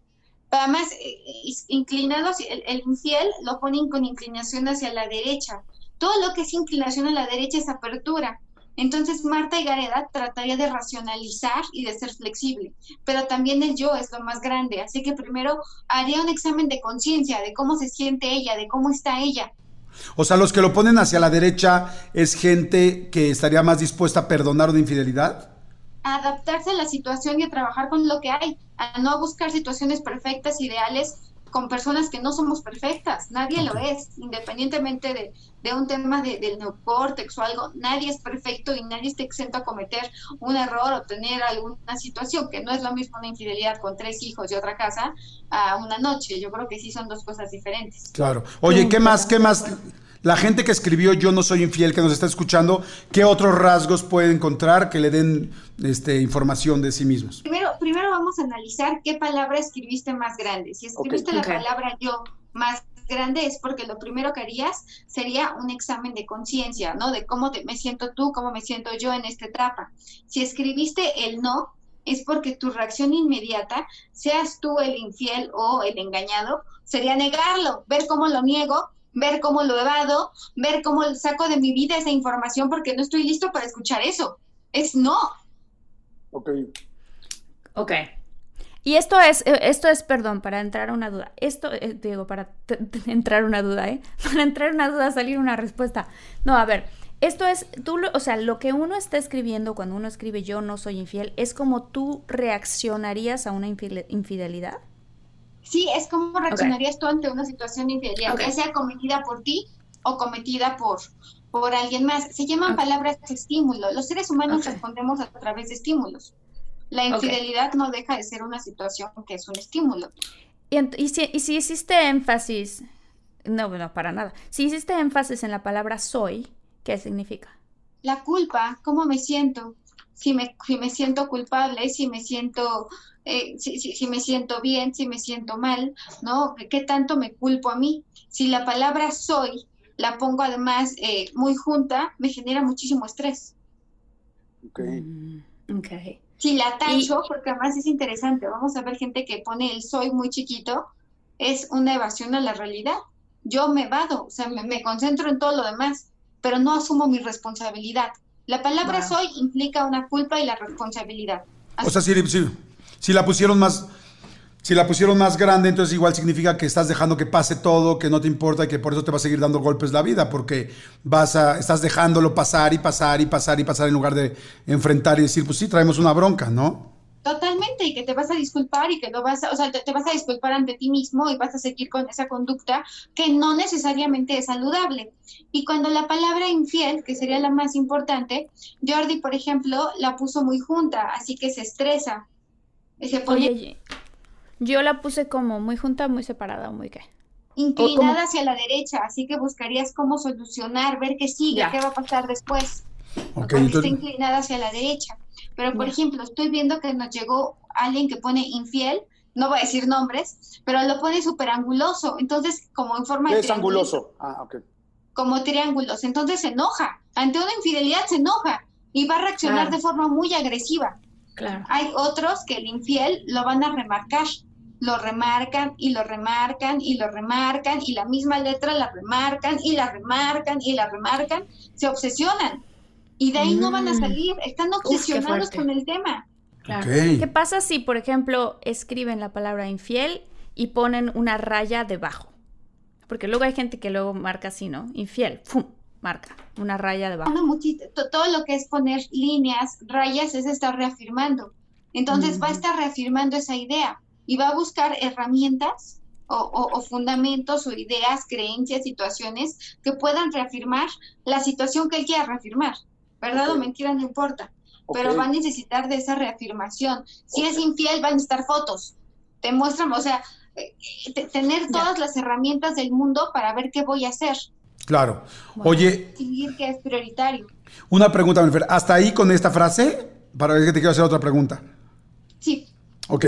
Además, eh, inclinados, el, el, infiel lo ponen con inclinación hacia la derecha. Todo lo que es inclinación a la derecha es apertura. Entonces, Marta y Gareda trataría de racionalizar y de ser flexible, pero también el yo es lo más grande. Así que primero haría un examen de conciencia, de cómo se siente ella, de cómo está ella. O sea, los que lo ponen hacia la derecha es gente que estaría más dispuesta a perdonar una infidelidad a adaptarse a la situación y a trabajar con lo que hay, a no buscar situaciones perfectas, ideales, con personas que no somos perfectas, nadie lo es, independientemente de, de un tema de, del neocórtex o algo, nadie es perfecto y nadie está exento a cometer un error o tener alguna situación, que no es lo mismo una infidelidad con tres hijos y otra casa a una noche, yo creo que sí son dos cosas diferentes. Claro. Oye, ¿qué más, qué más? La gente que escribió Yo no soy infiel, que nos está escuchando, ¿qué otros rasgos puede encontrar que le den este, información de sí mismos? Primero, primero vamos a analizar qué palabra escribiste más grande. Si escribiste la palabra yo más grande es porque lo primero que harías sería un examen de conciencia, ¿no? De cómo me siento tú, cómo me siento yo en esta etapa. Si escribiste el no, es porque tu reacción inmediata, seas tú el infiel o el engañado, sería negarlo, ver cómo lo niego ver cómo lo evado, ver cómo saco de mi vida esa información porque no estoy listo para escuchar eso. Es no. Ok. Ok. Y esto es, eh, esto es, perdón, para entrar a una duda. Esto, eh, digo, para entrar a una duda, ¿eh? *laughs* Para entrar a una duda, salir una respuesta. No, a ver, esto es, tú, o sea, lo que uno está escribiendo cuando uno escribe yo no soy infiel, es como tú reaccionarías a una infidelidad. Sí, es como reaccionarías tú ante una situación de infidelidad, que sea cometida por ti o cometida por, por alguien más. Se llaman palabras de estímulo. Los seres humanos respondemos a través de estímulos. La infidelidad no deja de ser una situación que es un estímulo. Y, si, y si hiciste énfasis, no, no, para nada. Si hiciste énfasis en la palabra soy, ¿qué significa? La culpa, ¿cómo me siento? Si me, si me siento culpable, si me siento eh, si, si, me siento bien, si me siento mal, ¿no? ¿Qué tanto me culpo a mí? Si la palabra soy la pongo además eh, muy junta, me genera muchísimo estrés. Ok. Mm, okay. Si la tacho, porque además es interesante, vamos a ver gente que pone el soy muy chiquito, es una evasión a la realidad. Yo me vado, o sea, me, concentro en todo lo demás, pero no asumo mi responsabilidad. La palabra soy implica una culpa y la responsabilidad. O sea, sí, sí, si la pusieron más, si la pusieron más grande, entonces igual significa que estás dejando que pase todo, que no te importa y que por eso te va a seguir dando golpes la vida, porque vas a, estás dejándolo pasar y pasar y pasar y pasar en lugar de enfrentar y decir, pues sí, traemos una bronca, ¿no? Totalmente, y que te vas a disculpar y que no vas a, o sea, te, vas a disculpar ante ti mismo y vas a seguir con esa conducta que no necesariamente es saludable. Y cuando la palabra infiel, que sería la más importante, Jordi, por ejemplo, la puso muy junta, así que se estresa, Oye, yo la puse como muy junta, muy separada, muy qué. inclinada hacia la derecha, así que buscarías cómo solucionar, ver qué sigue, qué va a pasar después. Porque está inclinada hacia la derecha. Pero, por ejemplo, estoy viendo que nos llegó alguien que pone infiel, no voy a decir nombres, pero lo pone súper anguloso. Entonces, como en forma ¿Qué es anguloso? Ah, ok. Como triángulos. Entonces se enoja. Ante una infidelidad se enoja y va a reaccionar de forma muy agresiva. Claro. Hay otros que el infiel lo van a remarcar. Lo remarcan y lo remarcan y lo remarcan y la misma letra la remarcan y la remarcan y la remarcan. Se obsesionan y de ahí no van a mm. salir. Están obsesionados con el tema. ¿Qué pasa si, por ejemplo, escriben la palabra infiel y ponen una raya debajo? Porque luego hay gente que luego marca así, ¿no? Infiel, ¡pum! Marca una raya debajo. todo lo que es poner líneas, rayas, es estar reafirmando. Entonces va a estar reafirmando esa idea y va a buscar herramientas o, fundamentos o ideas, creencias, situaciones que puedan reafirmar la situación que él quiera reafirmar. ¿Verdad o mentira? No importa pero va a necesitar de esa reafirmación. Si es infiel, van a estar fotos. Te muestran, o sea, eh, tener todas las herramientas del mundo para ver qué voy a hacer. Claro. Oye. Decidir que es prioritario. Una pregunta, Melfer. ¿Hasta ahí con esta frase? Para ver que te quiero hacer otra pregunta. Sí. Ok.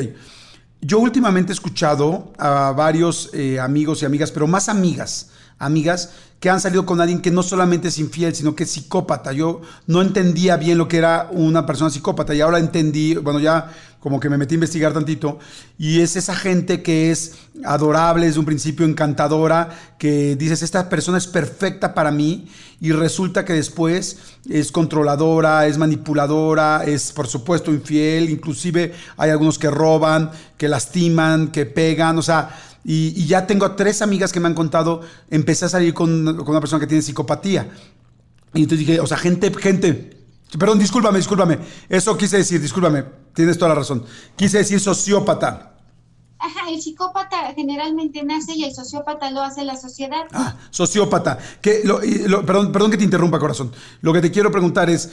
Yo últimamente he escuchado a varios eh, amigos y amigas, pero más amigas, amigas que han salido con alguien que no solamente es infiel, sino que es psicópata. Yo no entendía bien lo que era una persona psicópata y ahora entendí, bueno, ya como que me metí a investigar tantito, y es esa gente que es adorable desde un principio, encantadora, que dices, esta persona es perfecta para mí, y resulta que después es controladora, es manipuladora, es por supuesto infiel, inclusive hay algunos que roban, que lastiman, que pegan, o sea, y, ya tengo tres amigas que me han contado, empecé a salir con, una persona que tiene psicopatía. Y entonces dije, o sea, gente, gente, perdón, discúlpame, discúlpame. Eso quise decir, discúlpame, tienes toda la razón. Quise decir sociópata. Ajá, el psicópata generalmente nace y el sociópata lo hace la sociedad. Ah, sociópata. Que perdón, perdón que te interrumpa, corazón. Lo que te quiero preguntar es,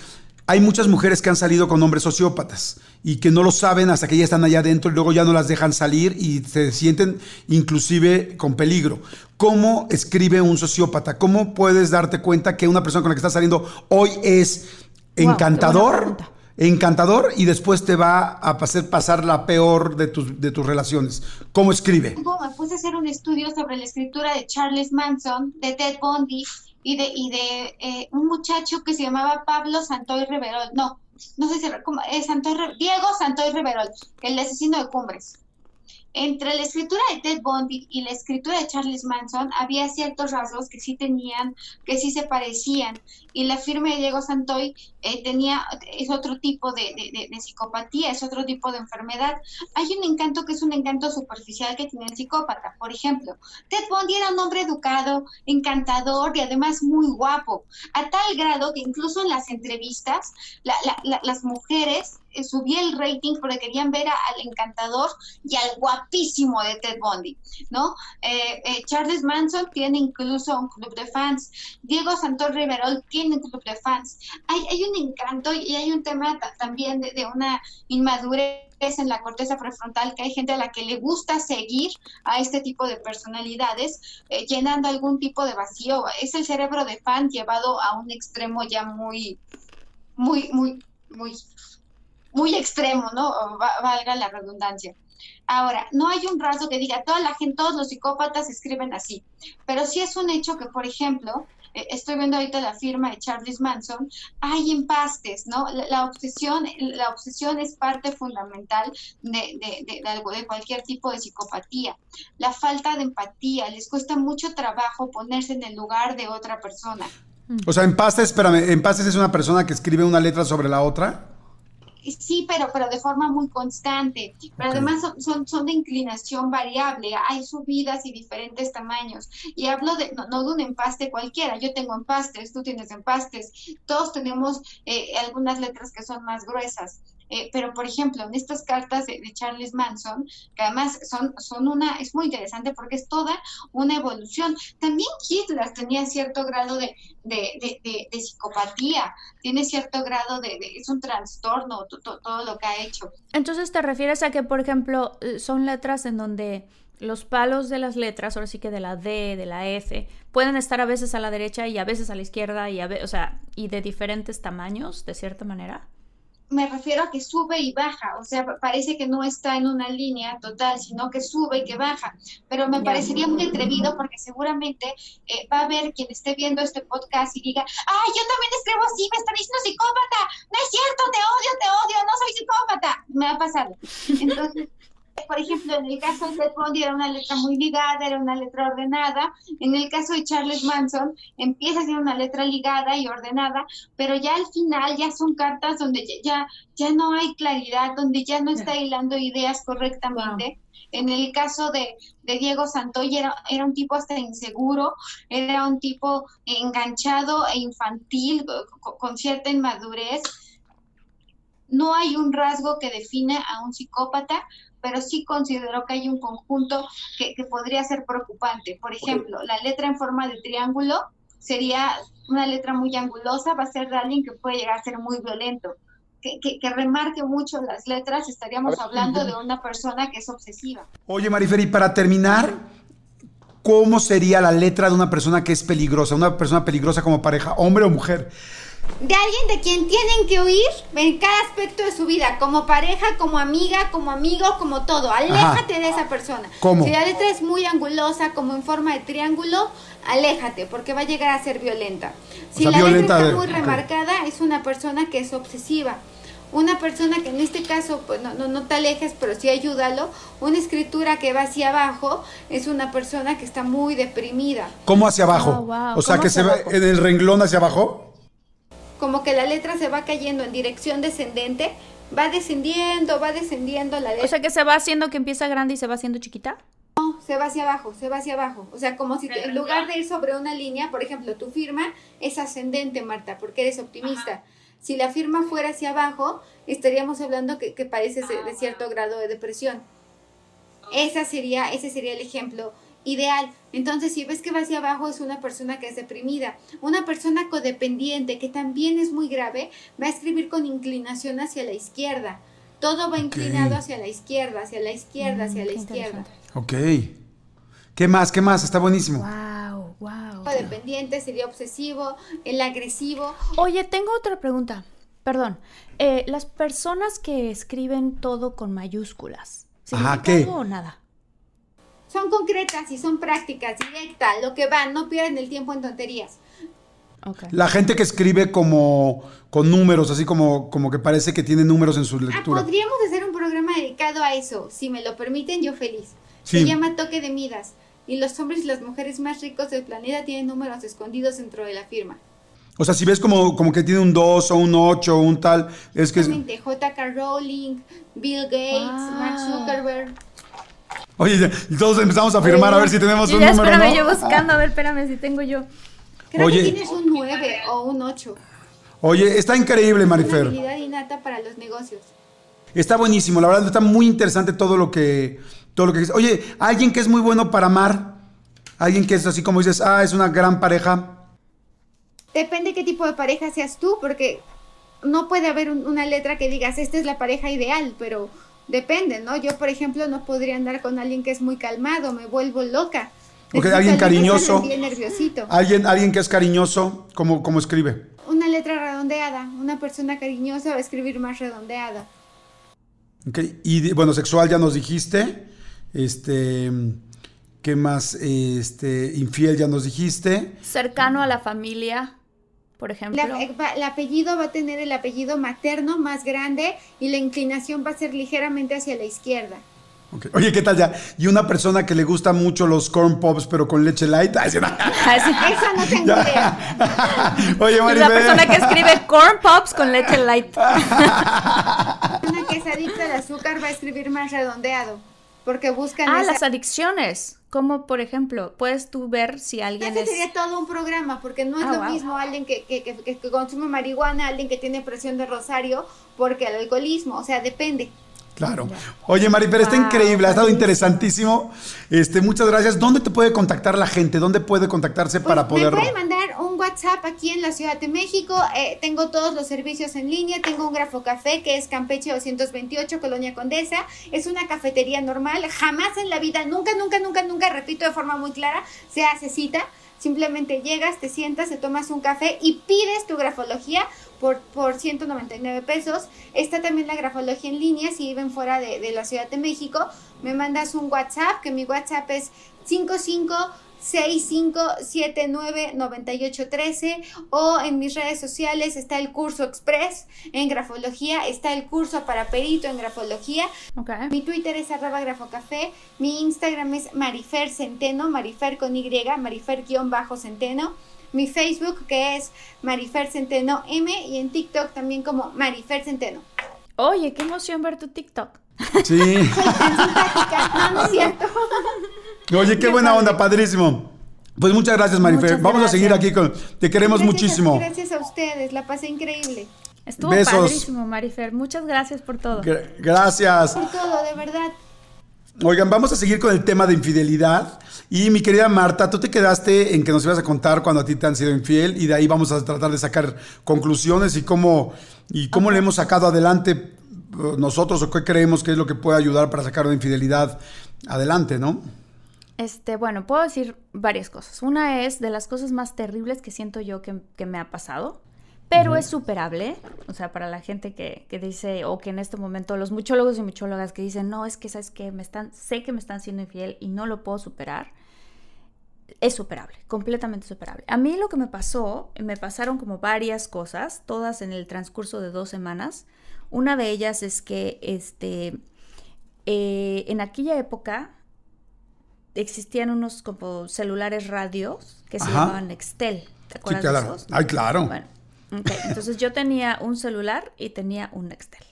hay muchas mujeres que han salido con hombres sociópatas y que no lo saben hasta que ya están allá adentro y luego ya no las dejan salir y se sienten inclusive con peligro. ¿Cómo escribe un sociópata? ¿Cómo puedes darte cuenta que una persona con la que estás saliendo hoy es encantador? encantador y después te va a hacer pasar la peor de tus, de tus relaciones. ¿Cómo escribe? Me puse a hacer un estudio sobre la escritura de Charles Manson, de Ted Bundy y de, y de eh, un muchacho que se llamaba Pablo Santoy Riverol, no, no sé si es Santoy, Diego Santoy Riverol, el asesino de Cumbres. Entre la escritura de Ted Bundy y la escritura de Charles Manson había ciertos rasgos que sí tenían, que sí se parecían. Y la firma de Diego Santoy eh, tenía, es otro tipo de, psicopatía, es otro tipo de enfermedad. Hay un encanto que es un encanto superficial que tiene el psicópata. Por ejemplo, Ted Bundy era un hombre educado, encantador y además muy guapo, a tal grado que incluso en las entrevistas las mujeres subía el rating porque querían ver al encantador y al guapísimo de Ted Bundy, ¿no? Eh, eh, Charles Manson tiene incluso un club de fans, Diego Santos Riverol tiene un club de fans. Hay, hay un encanto y hay un tema también de, una inmadurez en la corteza prefrontal, que hay gente a la que le gusta seguir a este tipo de personalidades, llenando algún tipo de vacío. Es el cerebro de fan llevado a un extremo ya muy, muy, muy, muy muy extremo, ¿no? valga la redundancia. Ahora, no hay un rasgo que diga, toda la gente, todos los psicópatas escriben así, pero sí es un hecho que, por ejemplo, eh, estoy viendo ahorita la firma de Charles Manson, hay empastes, ¿no? La, obsesión, la obsesión es parte fundamental de, de, de, cualquier tipo de psicopatía. La falta de empatía, les cuesta mucho trabajo ponerse en el lugar de otra persona. O sea, empastes, espérame, empastes es una persona que escribe una letra sobre la otra. Sí, pero, pero de forma muy constante. Pero además son, son, de inclinación variable. Hay subidas y diferentes tamaños. Y hablo de, no, de un empaste cualquiera. Yo tengo empastes, tú tienes empastes. Todos tenemos eh, algunas letras que son más gruesas. Eh, pero, por ejemplo, en estas cartas de, Charles Manson, que además son, son una, es muy interesante porque es toda una evolución. También Hitler tenía cierto grado de, psicopatía, tiene cierto grado de, es un trastorno todo lo que ha hecho. Entonces, ¿te refieres a que, por ejemplo, eh, son letras en donde los palos de las letras, ahora sí que de la D, de la F, pueden estar a veces a la derecha y a veces a la izquierda y a o sea, y de diferentes tamaños, de cierta manera me refiero a que sube y baja, o sea, parece que no está en una línea total, sino que sube y que baja. Pero me parecería muy atrevido porque seguramente eh, va a haber quien esté viendo este podcast y diga, ay, yo también escribo así, me está diciendo psicópata, no es cierto, te odio, te odio, no soy psicópata. Me ha pasado. Entonces, por ejemplo, en el caso de Bundy era una letra muy ligada, era una letra ordenada. En el caso de Charles Manson, empieza a ser una letra ligada y ordenada, pero ya al final ya son cartas donde ya, ya no hay claridad, donde ya no está hilando ideas correctamente. En el caso de, Diego Santoy era, era, un tipo hasta inseguro, era un tipo enganchado e infantil, con cierta inmadurez. No hay un rasgo que define a un psicópata, pero sí considero que hay un conjunto que, podría ser preocupante. Por ejemplo, la letra en forma de triángulo sería una letra muy angulosa, va a ser de alguien que puede llegar a ser muy violento. Que, que, remarque mucho las letras, estaríamos hablando de una persona que es obsesiva. Oye, Mariferi, para terminar, ¿cómo sería la letra de una persona que es peligrosa? Una persona peligrosa como pareja, hombre o mujer de alguien de quien tienen que huir en cada aspecto de su vida, como pareja, como amiga, como amigo, como todo. Aléjate de esa persona. ¿Cómo? Si la letra es muy angulosa, como en forma de triángulo, aléjate, porque va a llegar a ser violenta. Si la letra está muy remarcada, es una persona que es obsesiva. Una persona que en este caso, pues no, no, te alejes, pero sí ayúdalo. Una escritura que va hacia abajo es una persona que está muy deprimida. ¿Cómo hacia abajo? Oh, o sea, que se va en el renglón hacia abajo como que la letra se va cayendo en dirección descendente, va descendiendo, va descendiendo la letra. O sea que se va haciendo que empieza grande y se va haciendo chiquita. No, se va hacia abajo, se va hacia abajo. O sea, como si en lugar de ir sobre una línea, por ejemplo, tu firma es ascendente, Marta, porque eres optimista. Si la firma fuera hacia abajo, estaríamos hablando que, que padeces de, de cierto grado de depresión. Esa sería, ese sería el ejemplo ideal. Entonces, si ves que va hacia abajo, es una persona que es deprimida. Una persona codependiente, que también es muy grave, va a escribir con inclinación hacia la izquierda. Todo va inclinado hacia la izquierda, hacia la izquierda, hacia la mm, izquierda. Ok. ¿Qué más? ¿Qué más? Está buenísimo. Wow, wow. Codependiente, sería obsesivo, el agresivo. Oye, tengo otra pregunta. Perdón. Eh, las personas que escriben todo con mayúsculas. Ajá, ¿qué? o nada? Son concretas y son prácticas, directas, lo que van, no pierden el tiempo en tonterías. La gente que escribe como con números, así como, como que parece que tiene números en su ah, lectura. podríamos hacer un programa dedicado a eso, si me lo permiten, yo feliz. Se llama Toque de Midas. Y los hombres y las mujeres más ricos del planeta tienen números escondidos dentro de la firma. O sea, si ves como, como que tiene un 2 o un 8 o un tal, es que... J.K. Rowling, Bill Gates, Mark Zuckerberg. Oye, y todos empezamos a firmar a ver si tenemos un número. Espérame, yo buscando, a ver, espérame si tengo yo. Creo que tienes un 9 o un 8. Oye, está increíble, Marifer. Una habilidad innata para los negocios. Está buenísimo, la verdad está muy interesante todo lo que todo lo que Oye, alguien que es muy bueno para amar, alguien que es así como dices, ah, es una gran pareja. Depende qué tipo de pareja seas tú, porque no puede haber una letra que digas, esta es la pareja ideal, pero Depende, ¿no? Yo, por ejemplo, no podría andar con alguien que es muy calmado, me vuelvo loca. Porque alguien cariñoso. Bien nerviosito. Alguien, alguien que es cariñoso, ¿cómo, ¿cómo escribe? Una letra redondeada. Una persona cariñosa va a escribir más redondeada. Ok, y bueno, sexual ya nos dijiste. Este. ¿Qué más? Este. Infiel ya nos dijiste. Cercano a la familia por ejemplo. el apellido va a tener el apellido materno más grande y la inclinación va a ser ligeramente hacia la izquierda. Oye, ¿qué tal ya? Y una persona que le gusta mucho los corn pops, pero con leche light. *laughs* Ay, no. Esa no tengo idea. *laughs* Oye, Maribel. La persona que escribe corn pops con leche light. Una que es adicta al azúcar va a escribir más redondeado. Porque buscan. Ah, las adicciones. Como por ejemplo, puedes tú ver si alguien Ese sería todo un programa, porque no es ah, lo mismo alguien que, que, que, consume marihuana, alguien que tiene presión de rosario, porque el alcoholismo, o sea, depende. Claro. Oye, Marifer, está increíble, ha estado interesantísimo. Este, muchas gracias. ¿Dónde te puede contactar la gente? ¿Dónde puede contactarse pues para poder...? Me puede mandar un WhatsApp WhatsApp aquí en la Ciudad de México. Eh, tengo todos los servicios en línea. Tengo un grafo café que es Campeche 228, Colonia Condesa. Es una cafetería normal. Jamás en la vida, nunca, nunca, nunca, nunca, repito de forma muy clara, se hace cita. Simplemente llegas, te sientas, te tomas un café y pides tu grafología por, por 199 pesos. Está también la grafología en línea si viven fuera de, de la Ciudad de México. Me mandas un WhatsApp, que mi WhatsApp es 55 65799813 o en mis redes sociales está el curso express en grafología, está el curso para perito en grafología. Mi Twitter es arroba grafocafé, mi Instagram es Marifer Centeno, Marifer con Y, Marifer-Centeno. Mi Facebook que es Marifer Centeno M y en TikTok también como Marifer Centeno. Oye, qué emoción ver tu TikTok. Sí. *laughs* no, no es cierto. *laughs* Oye, qué buena onda, padrísimo. Pues muchas gracias, Marifer. Vamos a seguir aquí con. Te queremos muchísimo. Gracias a ustedes, la pasé increíble. Estuvo padrísimo, Marifer. Muchas gracias por todo. gracias. Por todo, de verdad. Oigan, vamos a seguir con el tema de infidelidad. Y mi querida Marta, tú te quedaste en que nos ibas a contar cuando a ti te han sido infiel y de ahí vamos a tratar de sacar conclusiones y cómo, y cómo le hemos sacado adelante eh, nosotros o qué creemos que es lo que puede ayudar para sacar una infidelidad adelante, ¿no? Este, bueno, puedo decir varias cosas. Una es de las cosas más terribles que siento yo que, me ha pasado, pero es superable. O sea, para la gente que, que, dice, o que en este momento, los muchólogos y muchólogas que dicen, no, es que sabes que me están, sé que me están siendo infiel y no lo puedo superar. Es superable, completamente superable. A mí lo que me pasó, me pasaron como varias cosas, todas en el transcurso de dos semanas. Una de ellas es que, este, eh, en aquella época, existían unos como celulares radios que se llamaban Nextel. ¿Te acuerdas sí, claro. de esos? Ay, claro. Bueno, entonces yo tenía un celular y tenía un Nextel.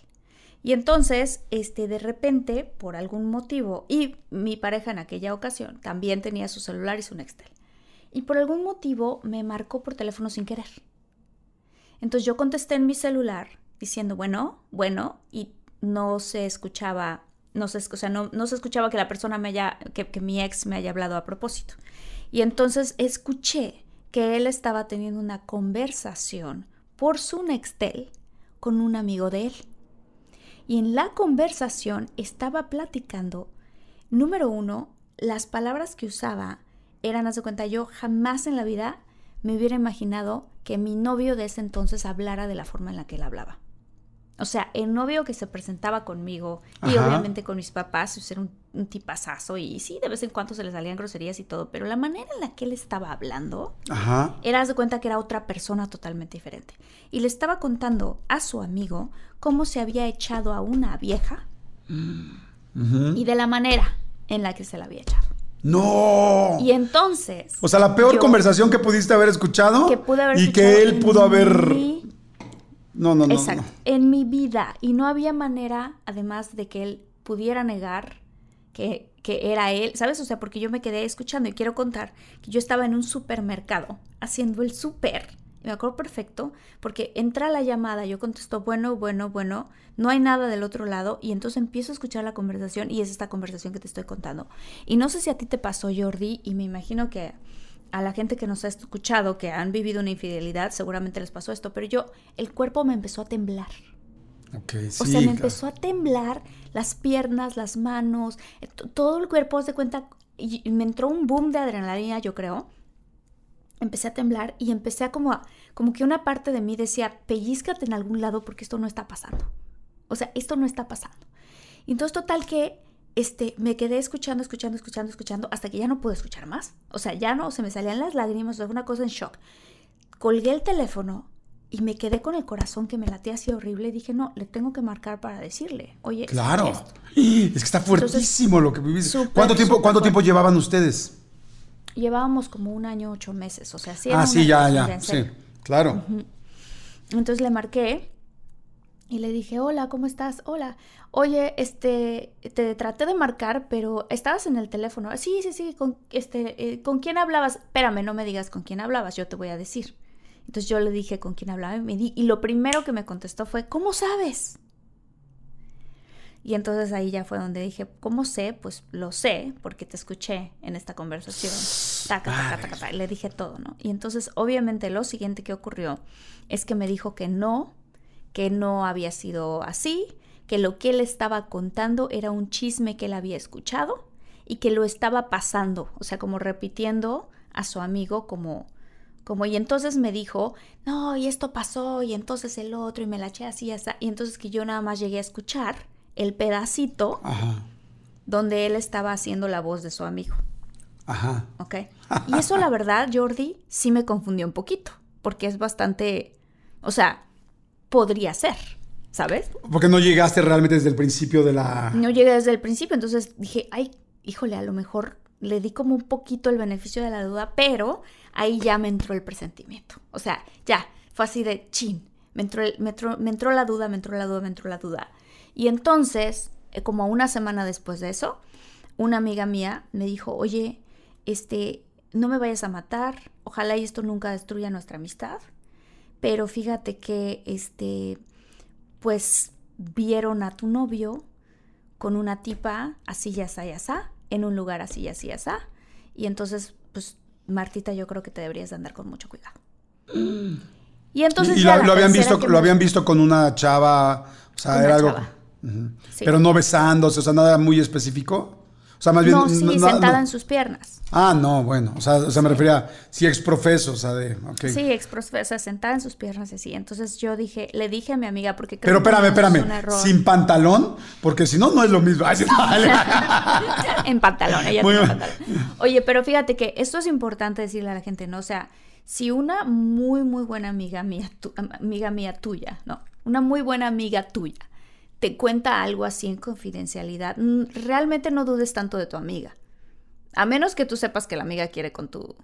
Y entonces, este, de repente, por algún motivo, y mi pareja en aquella ocasión también tenía su celular y su Nextel. Y por algún motivo me marcó por teléfono sin querer. Entonces yo contesté en mi celular diciendo, bueno, bueno, y no se escuchaba no se, o sea, no, se escuchaba que la persona me haya, que, que mi ex me haya hablado a propósito. Y entonces escuché que él estaba teniendo una conversación por su Nextel con un amigo de él. Y en la conversación estaba platicando, número uno, las palabras que usaba eran, haz de cuenta, yo jamás en la vida me hubiera imaginado que mi novio de ese entonces hablara de la forma en la que él hablaba. O sea, el novio que se presentaba conmigo y obviamente con mis papás, pues, era un, un, tipazazo y sí, de vez en cuando se le salían groserías y todo, pero la manera en la que él estaba hablando, era de cuenta que era otra persona totalmente diferente. Y le estaba contando a su amigo cómo se había echado a una vieja y de la manera en la que se la había echado. No. Y entonces. O sea, la peor conversación que pudiste haber escuchado. Que pude haber y que él pudo haber no, no, no. Exacto. En mi vida. Y no había manera, además de que él pudiera negar que, que, era él, ¿sabes? O sea, porque yo me quedé escuchando y quiero contar que yo estaba en un supermercado haciendo el súper. Me acuerdo perfecto, porque entra la llamada, yo contesto, bueno, bueno, bueno, no hay nada del otro lado, y entonces empiezo a escuchar la conversación y es esta conversación que te estoy contando. Y no sé si a ti te pasó, Jordi, y me imagino que a la gente que nos ha escuchado, que han vivido una infidelidad, seguramente les pasó esto, pero yo, el cuerpo me empezó a temblar. Okay, o sea, me empezó a temblar las piernas, las manos, eh, todo el cuerpo, se cuenta, y me entró un boom de adrenalina, yo creo. Empecé a temblar y empecé a como, a, como que una parte de mí decía, pellizcate en algún lado porque esto no está pasando. O sea, esto no está pasando. Y entonces, total que este, me quedé escuchando, escuchando, escuchando, escuchando, hasta que ya no pude escuchar más. O sea, ya no, se me salían las lágrimas, fue una cosa en shock. Colgué el teléfono y me quedé con el corazón que me latía así horrible y dije, no, le tengo que marcar para decirle, oye. Claro. *gasps* Es que está fuertísimo lo que viviste. ¿Cuánto, tiempo, ¿cuánto tiempo llevaban ustedes? Llevábamos como un año, ocho meses. O sea, sí. ah, sí, ya, ya. Sí, claro. Entonces le marqué y le dije, hola, ¿cómo estás? Hola. Oye, este, te traté de marcar, pero estabas en el teléfono. Sí, sí, sí, con, este, eh, ¿con quién hablabas? Espérame, no me digas con quién hablabas, yo te voy a decir. Entonces yo le dije con quién hablaba y, me di, y lo primero que me contestó fue, ¿cómo sabes? Y entonces ahí ya fue donde dije, ¿cómo sé? Pues lo sé, porque te escuché en esta conversación. Taca, taca, taca, taca. Le dije todo, ¿no? Y entonces, obviamente, lo siguiente que ocurrió es que me dijo que no, que no había sido así, que lo que él estaba contando era un chisme que él había escuchado y que lo estaba pasando, o sea, como repitiendo a su amigo como como y entonces me dijo, "No, y esto pasó y entonces el otro y me la eché así y así", y entonces que yo nada más llegué a escuchar el pedacito Ajá. donde él estaba haciendo la voz de su amigo. Ajá. ¿Ok? Y eso, la verdad, Jordi, sí me confundió un poquito, porque es bastante, o sea, podría ser, ¿sabes? Porque no llegaste realmente desde el principio de la. No llegué desde el principio, entonces dije, ay, híjole, a lo mejor le di como un poquito el beneficio de la duda, pero ahí ya me entró el presentimiento. O sea, ya, fue así de chin. Me entró, el- me entró, me entró la duda, me entró la duda, me entró la duda. Y entonces, eh, como una semana después de eso, una amiga mía me dijo, oye, este, no me vayas a matar, ojalá y esto nunca destruya nuestra amistad, pero fíjate que, este, pues vieron a tu novio con una tipa así ya así, así, en un lugar así así así. Y entonces, pues, Martita, yo creo que te deberías de andar con mucho cuidado. *gasps* Y entonces y ya lo, habían visto, lo me- habían visto con una chava. O sea, era algo. chava. Ujú. Sí. Pero no besándose, o sea, nada muy específico. O sea, más bien. No, sí, no- sentada no- en sus piernas. Ah, no, bueno. O sea, o sea me refería. Sí, exprofeso, o sea, de. ok. Sí, expros- o sea, sentada en sus piernas así. Entonces yo dije, le dije a mi amiga, porque Pero creo que espérame, espérame. un error. Sin pantalón, porque si no, no es lo mismo. Ay, sí, *laughs* en pantalón, ella tiene pantalón. Oye, pero fíjate que esto es importante decirle a la gente, ¿no? O sea, si una muy, muy buena amiga mía, tu- am- amiga mía tuya, ¿no? Una muy buena amiga tuya te cuenta algo así en confidencialidad, realmente no dudes tanto de tu amiga. A menos que tú sepas que la amiga quiere con tu,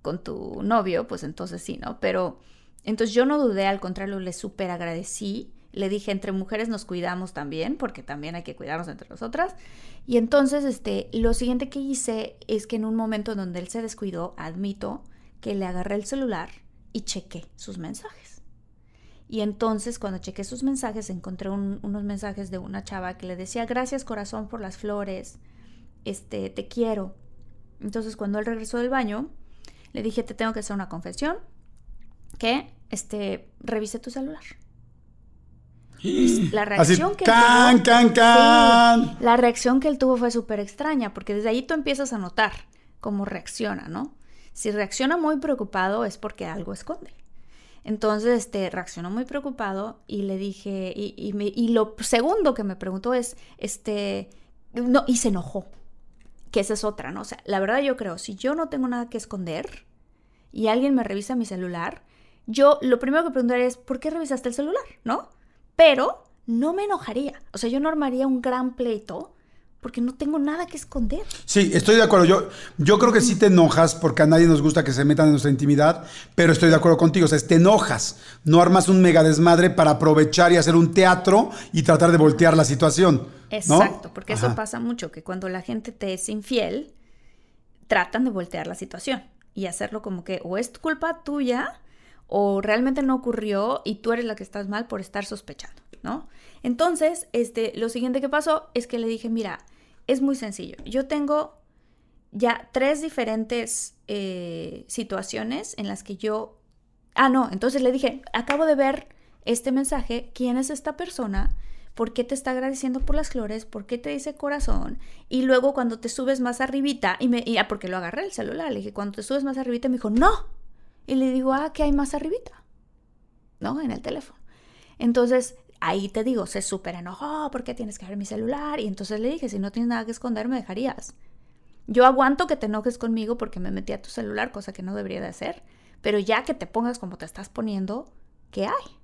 con tu novio, pues entonces sí, ¿no? Pero entonces yo no dudé, al contrario, le súper agradecí. Le dije, entre mujeres nos cuidamos también, porque también hay que cuidarnos entre nosotras. Y entonces, este, lo siguiente que hice es que en un momento donde él se descuidó, admito que le agarré el celular y chequé sus mensajes. Y entonces, cuando chequé sus mensajes, encontré un- unos mensajes de una chava que le decía, gracias corazón por las flores, este, te quiero. Entonces, cuando él regresó del baño, le dije, te tengo que hacer una confesión, que, este, revise tu celular. *gasps* La Así, reacción que can, tuvo- can, Sí, can. la reacción que él tuvo fue súper extraña, porque desde ahí tú empiezas a notar cómo reacciona, ¿no? Si reacciona muy preocupado es porque algo esconde. Entonces, este, reaccionó muy preocupado y le dije, y, y me- lo segundo que me preguntó es, este, no, y se enojó, que esa es otra, ¿no? O sea, la verdad yo creo, si yo no tengo nada que esconder y alguien me revisa mi celular, yo lo primero que preguntaría es, ¿por qué revisaste el celular? ¿No? Pero no me enojaría, o sea, yo no armaría un gran pleito porque no tengo nada que esconder. Sí, estoy de acuerdo. Yo, yo creo que sí te enojas porque a nadie nos gusta que se metan en nuestra intimidad, pero estoy de acuerdo contigo. O sea, te enojas. No armas un mega desmadre para aprovechar y hacer un teatro y tratar de voltear la situación. ¿no? Exacto, porque eso pasa mucho, que cuando la gente te es infiel, tratan de voltear la situación y hacerlo como que o es culpa tuya o realmente no ocurrió y tú eres la que estás mal por estar sospechando, ¿no? Entonces, este, lo siguiente que pasó es que le dije, mira, es muy sencillo. Yo tengo ya tres diferentes eh, situaciones en las que yo... Ah, no, entonces le dije, acabo de ver este mensaje, ¿quién es esta persona? ¿Por qué te está agradeciendo por las flores? ¿Por qué te dice corazón? Y luego cuando te subes más arribita, y me, ah, porque lo agarré el celular, le dije, cuando te subes más arribita, me dijo, no. Y le digo, ah, ¿qué hay más arribita? ¿No? En el teléfono. Entonces, ahí te digo, se súper enojó, ¿por qué tienes que ver mi celular? Y entonces le dije, si no tienes nada que esconder, me dejarías. Yo aguanto que te enojes conmigo porque me metí a tu celular, cosa que no debería de hacer, pero ya que te pongas como te estás poniendo, ¿qué hay?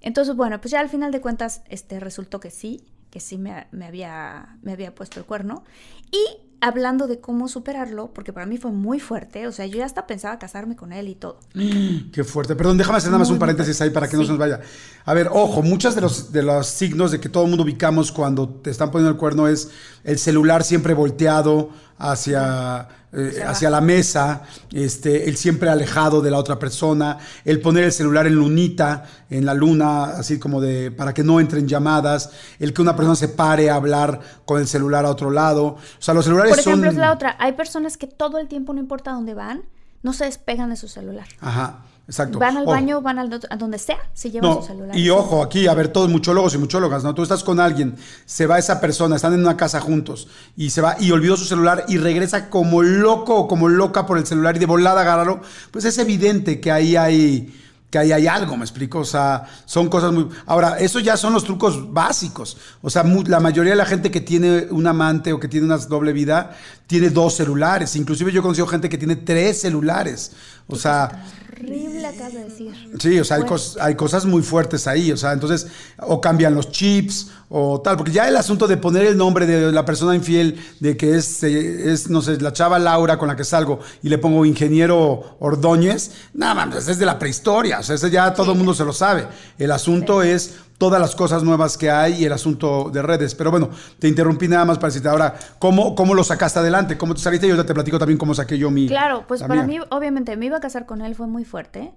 Entonces, bueno, pues ya al final de cuentas, este, resultó que sí, que sí me, había, me había puesto el cuerno. Y hablando de cómo superarlo, porque para mí fue muy fuerte, o sea, yo ya hasta pensaba casarme con él y todo. *gasps* Qué fuerte. Perdón, déjame hacer nada más Muy, un paréntesis ahí para que no se nos vaya. A ver, ojo, muchos de los, de los signos de que todo el mundo ubicamos cuando te están poniendo el cuerno es el celular siempre volteado hacia, eh, hacia la mesa, este, el siempre alejado de la otra persona, el poner el celular en lunita, en la luna, así como de para que no entren llamadas, el que una persona se pare a hablar con el celular a otro lado. O sea, los celulares Por ejemplo, son... es la otra. Hay personas que todo el tiempo, no importa dónde van, no se despegan de su celular. Ajá, exacto. Van al baño, van al, a donde sea, se llevan No, su celular. y ojo, aquí, a ver, todos muchólogos y muchólogas, ¿no? Tú estás con alguien, se va esa persona, están en una casa juntos, y se va y olvidó su celular y regresa como loco o como loca por el celular y de volada agárralo, pues es evidente que ahí hay que ahí hay algo, me explico, o sea, son cosas muy... Ahora, eso ya son los trucos básicos, o sea, la mayoría de la gente que tiene un amante o que tiene una doble vida, tiene dos celulares, inclusive yo conocido gente que tiene tres celulares, o sea... Horrible acabas de decir. Sí, o sea, hay, cos- hay cosas muy fuertes ahí, o sea, entonces, o cambian los chips o tal, porque ya el asunto de poner el nombre de la persona infiel, de que es, eh, es no sé, la chava Laura con la que salgo y le pongo ingeniero Ordóñez, nada más, es de la prehistoria, o sea, ese ya todo el mundo se lo sabe. El asunto es todas las cosas nuevas que hay y el asunto de redes. Pero bueno, te interrumpí nada más para decirte ahora, ¿cómo, cómo lo sacaste adelante? ¿Cómo te saliste? Yo te platico también cómo saqué yo mi... Claro, pues para mía. mí, obviamente, me iba a casar con él, fue muy fuerte,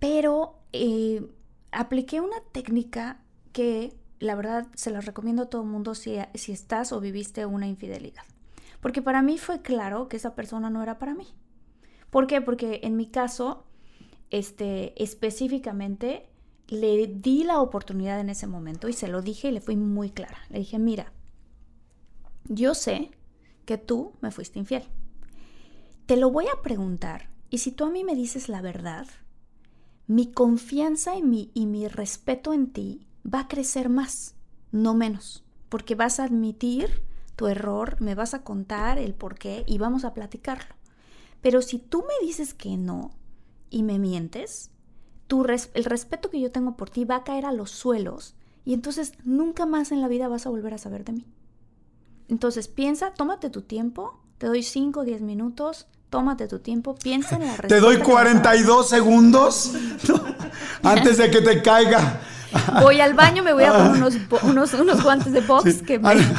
pero eh, apliqué una técnica que, la verdad, se la recomiendo a todo el mundo si, si estás o viviste una infidelidad. Porque para mí fue claro que esa persona no era para mí. ¿Por qué? Porque en mi caso, este, específicamente, le di la oportunidad en ese momento y se lo dije y le fui muy clara. Le dije, mira, yo sé que tú me fuiste infiel. Te lo voy a preguntar y si tú a mí me dices la verdad, mi confianza y mi, y mi respeto en ti va a crecer más, no menos, porque vas a admitir tu error, me vas a contar el por qué y vamos a platicarlo. Pero si tú me dices que no y me mientes, tu res- el respeto que yo tengo por ti va a caer a los suelos y entonces nunca más en la vida vas a volver a saber de mí. Entonces piensa, tómate tu tiempo, te doy 5 o 10 minutos, tómate tu tiempo, piensa en la respuesta. *laughs* Te doy que vas a dar. 42 segundos *laughs* antes de que te caiga. Voy al baño, me voy a poner unos, *laughs* unos, unos guantes de box Sí. que me... An-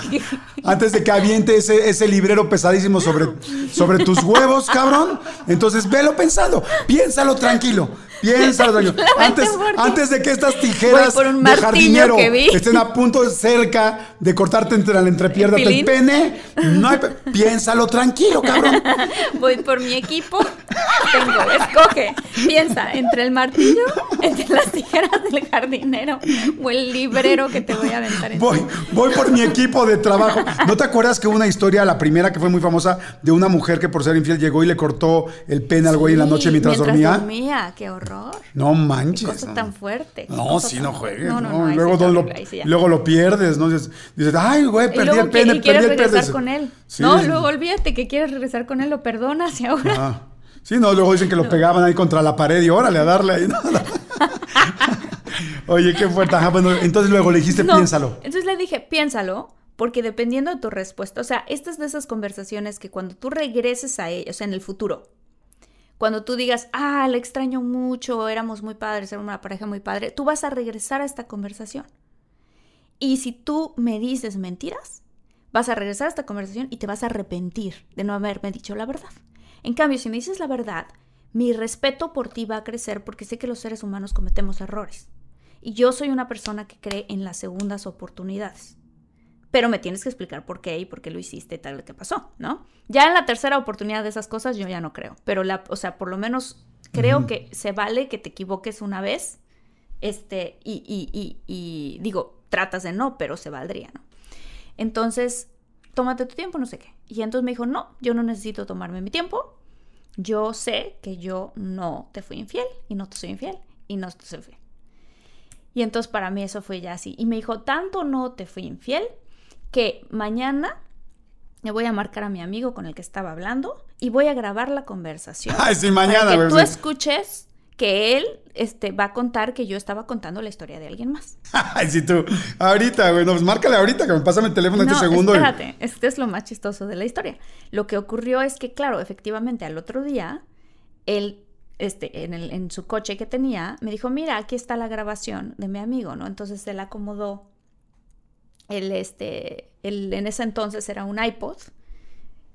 Antes de que aviente ese, ese librero pesadísimo sobre, sobre tus huevos, cabrón. Entonces, velo pensando. Piénsalo tranquilo. Piénsalo *laughs* mente Antes, antes de que estas tijeras de jardinero que vi. estén a punto de cerca de cortarte entre la entrepierna ¿El del pene, no hay *laughs* piénsalo tranquilo, cabrón. Voy por mi equipo. Tengo, escoge. Piensa entre el martillo, entre las tijeras del jardinero o el librero que te voy a aventar. Voy, voy por mi equipo de trabajo. ¿No te acuerdas que hubo una historia, la primera que fue muy famosa, de una mujer que por ser infiel llegó y le cortó el pene al güey en la noche mientras, dormía? dormía, qué horror. No Qué manches. cosa tan fuerte. qué No, sí, tan- no juegues. No, no, ¿no? no. Luego, no lo, sí luego lo pierdes, ¿no? Dices, dices, ay, güey, perdí luego el pene, y quieres perdí el regresar con él. Sí, no, luego olvídate que quieres regresar con él, lo perdonas y ahora. Ah. Sí, no, luego dicen que lo pegaban ahí contra la pared y órale a darle ahí. ¿no? *laughs* Oye, qué fuerte. Ajá, bueno, entonces luego le dijiste, No, piénsalo. Entonces le dije, piénsalo, porque dependiendo de tu respuesta, o sea, estas de esas conversaciones que cuando tú regreses a ella, o sea, en el futuro, cuando tú digas, ah, le extraño mucho, éramos muy padres, era una pareja muy padre, tú vas a regresar a esta conversación. Y si tú me dices mentiras, vas a regresar a esta conversación y te vas a arrepentir de no haberme dicho la verdad. En cambio, si me dices la verdad, mi respeto por ti va a crecer porque sé que los seres humanos cometemos errores. Y yo soy una persona que cree en las segundas oportunidades. Pero me tienes que explicar por qué y por qué lo hiciste y tal que pasó, ¿no? Ya en la tercera oportunidad de esas cosas yo ya no creo. Pero la, o sea, por lo menos creo que se vale que te equivoques una vez. Este, y, y, y, y digo, tratas de no, pero se valdría, ¿no? Entonces, tómate tu tiempo, no sé qué. Y entonces me dijo, no, yo no necesito tomarme mi tiempo. Yo sé que yo no te fui infiel y no te soy infiel y no te soy infiel. Y entonces para mí eso fue ya así. Y me dijo, tanto no te fui infiel que mañana le voy a marcar a mi amigo con el que estaba hablando y voy a grabar la conversación. *laughs* Ay, sí, mañana, Para que tú sí. escuches que él este, va a contar que yo estaba contando la historia de alguien más. *laughs* Ay, sí, tú. Ahorita, güey, no, pues márcale ahorita, que me pásame el teléfono en No, este segundo. y- espérate, este es lo más chistoso de la historia. Lo que ocurrió es que, claro, efectivamente, al otro día, él, este, en, el, en su coche que tenía, me dijo, mira, aquí está la grabación de mi amigo, ¿no? Entonces él acomodó el, este, el, en ese entonces era un iPod,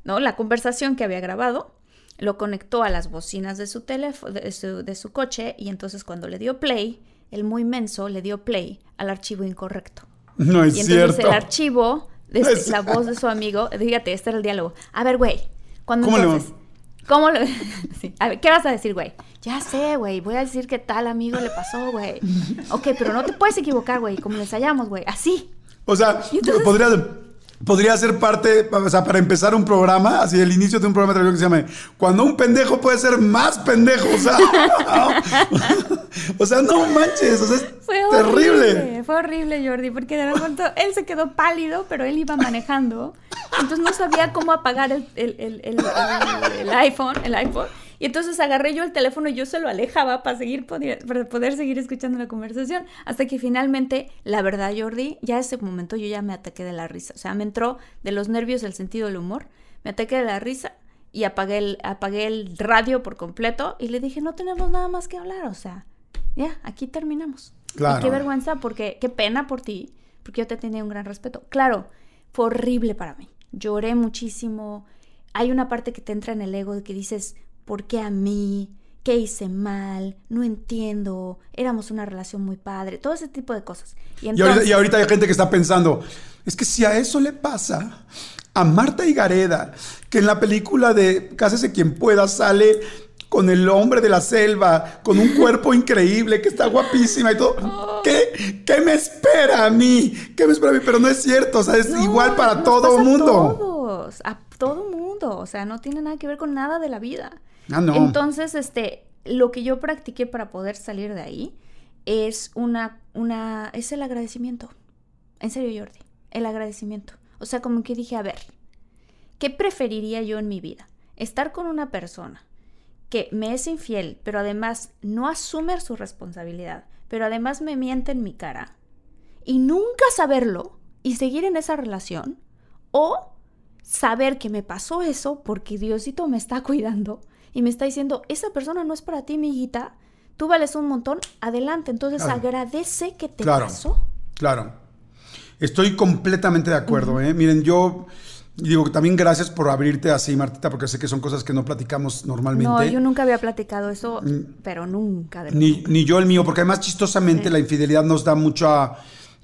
¿no? La conversación que había grabado, lo conectó a las bocinas de su teléfono, de su, de su coche, y entonces cuando le dio play, el muy menso le dio play al archivo incorrecto. No es y entonces cierto. el archivo, de No es la voz de su amigo, fíjate, este era el diálogo. A ver, güey, cuando ¿Cómo le- entonces, ¿cómo lo *laughs* sí, A ver, ¿qué vas a decir, güey? Ya sé, güey, voy a decir que tal amigo le pasó, güey. Ok, pero no te puedes equivocar, güey, como le ensayamos, güey, así. O sea, entonces- podría, podría ser parte, o sea, para empezar un programa, así el inicio de un programa de televisión que se llame Cuando un pendejo puede ser más pendejo, o sea, *laughs* *laughs* o sea, no manches, o sea, es Fue terrible. horrible, fue horrible, Jordi, porque de pronto él se quedó pálido, pero él iba manejando. Entonces no sabía cómo apagar el- el- el- el iPhone, el iPhone. Y entonces agarré yo el teléfono y yo se lo alejaba para seguir poder, para poder seguir escuchando la conversación. Hasta que finalmente, la verdad, Jordi, ya ese momento yo ya me ataqué de la risa. O sea, me entró de los nervios el sentido del humor, me ataqué de la risa y apagué el, apagué el radio por completo y le dije, no tenemos nada más que hablar, o sea, ya, aquí terminamos. Claro. Y qué vergüenza, porque qué pena por ti, porque yo te tenía un gran respeto. Claro, fue horrible para mí. Lloré muchísimo. Hay una parte que te entra en el ego de que dices, ¿por qué a mí? ¿Qué hice mal? No entiendo. Éramos una relación muy padre. Todo ese tipo de cosas. Y ahorita, y ahorita hay gente que está pensando, es que si a eso le pasa a Marta Higareda, que en la película de Cásese quien pueda sale con el hombre de la selva, con un cuerpo increíble, que está guapísima y todo, ¿qué, qué me espera a mí? ¿Qué me espera a mí? Pero no es cierto, o sea, es No, igual para todo el mundo. A todos, a todo mundo. O sea, no tiene nada que ver con nada de la vida. Ah. Entonces, este, lo que yo practiqué para poder salir de ahí es una, una, es el agradecimiento. En serio, Jordi, el agradecimiento. O sea, como que dije, a ver, ¿qué preferiría yo en mi vida? Estar con una persona que me es infiel, pero además no asume su responsabilidad, pero además me miente en mi cara y nunca saberlo y seguir en esa relación o saber que me pasó eso porque Diosito me está cuidando y me está diciendo, esa persona no es para ti, mi hijita, tú vales un montón, adelante, entonces Claro. agradece que te Claro. pasó. Claro. Estoy completamente de acuerdo, ¿eh? Miren, yo digo que también gracias por abrirte así, Martita, porque sé que son cosas que no platicamos normalmente. No, yo nunca había platicado eso, pero nunca. de Ni, nunca. ni yo el mío, porque además chistosamente la infidelidad nos da mucha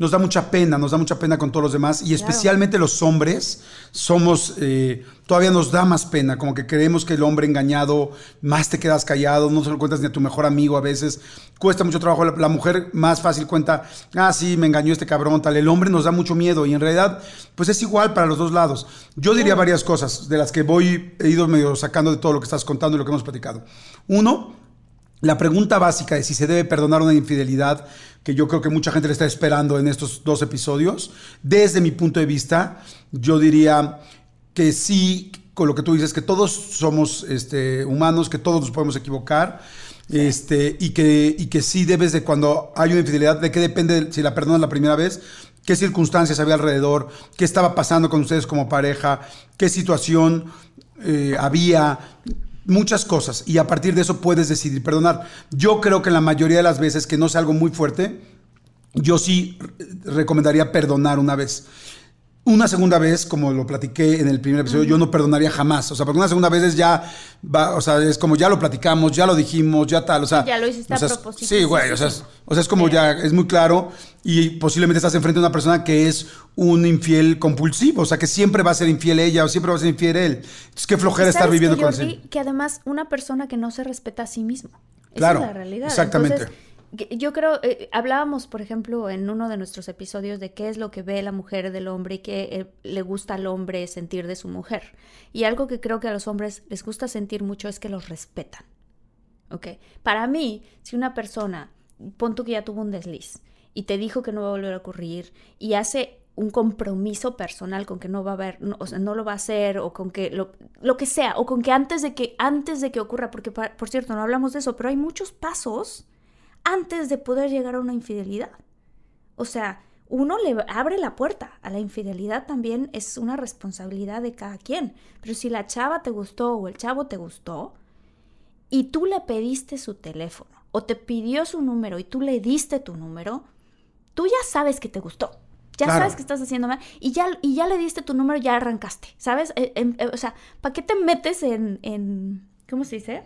nos da mucha pena, nos da mucha pena con todos los demás y especialmente los hombres somos, eh, todavía nos da más pena, como que creemos que el hombre engañado, más te quedas callado, no se lo cuentas ni a tu mejor amigo a veces, cuesta mucho trabajo, la, la mujer más fácil cuenta, ah, sí, me engañó este cabrón, tal, el hombre nos da mucho miedo y en realidad, pues es igual para los dos lados. Yo diría varias cosas de las que voy, he ido medio sacando de todo lo que estás contando y lo que hemos platicado. Uno, la pregunta básica de si se debe perdonar una infidelidad, que yo creo que mucha gente le está esperando en estos dos episodios, desde mi punto de vista, yo diría que sí, con lo que tú dices, que todos somos este, humanos, que todos nos podemos equivocar, este, y, que, y que sí debes de cuando hay una infidelidad, de qué depende de si la perdonas la primera vez, qué circunstancias había alrededor, qué estaba pasando con ustedes como pareja, qué situación eh, había, muchas cosas y a partir de eso puedes decidir perdonar. Yo creo que la mayoría de las veces que no sea algo muy fuerte, yo sí re- recomendaría perdonar una vez. Una segunda vez, como lo platiqué en el primer episodio, yo no perdonaría jamás. O sea, porque una segunda vez es ya, va, o sea, es como ya lo platicamos, ya lo dijimos, ya tal. O sea, Ya lo hiciste o sea, a propósito. Sí, güey, Sí, o sea, sí, es, o sea, es como ya, es muy claro y posiblemente estás enfrente de una persona que es un infiel compulsivo, o sea, que siempre va a ser infiel ella o siempre va a ser infiel él. Entonces, qué flojera estar ¿Sabes viviendo qué, con él. Que además una persona que no se respeta a sí mismo. Esa Claro, es la realidad. exactamente. Entonces, que- yo creo, eh, hablábamos, por ejemplo, en uno de nuestros episodios de qué es lo que ve la mujer del hombre y qué eh, le gusta al hombre sentir de su mujer. Y algo que creo que a los hombres les gusta sentir mucho es que los respetan. ¿Ok? Para mí, si una persona, pon que ya tuvo un desliz y te dijo que no va a volver a ocurrir y hace un compromiso personal con que no va a haber, o sea, no lo va a hacer o con que lo, lo que sea o con que antes de que antes de que ocurra, porque por cierto no hablamos de eso, pero hay muchos pasos antes de poder llegar a una infidelidad. O sea, uno le abre la puerta a la infidelidad también es una responsabilidad de cada quien. Pero si la chava te gustó o el chavo te gustó y tú le pediste su teléfono o te pidió su número y tú le diste tu número, tú ya sabes que te gustó. Ya Claro. sabes que estás haciendo mal y ya, y ya le diste tu número, ya arrancaste, ¿sabes? Eh, em, eh, o sea, ¿para qué te metes en, en ¿cómo se dice?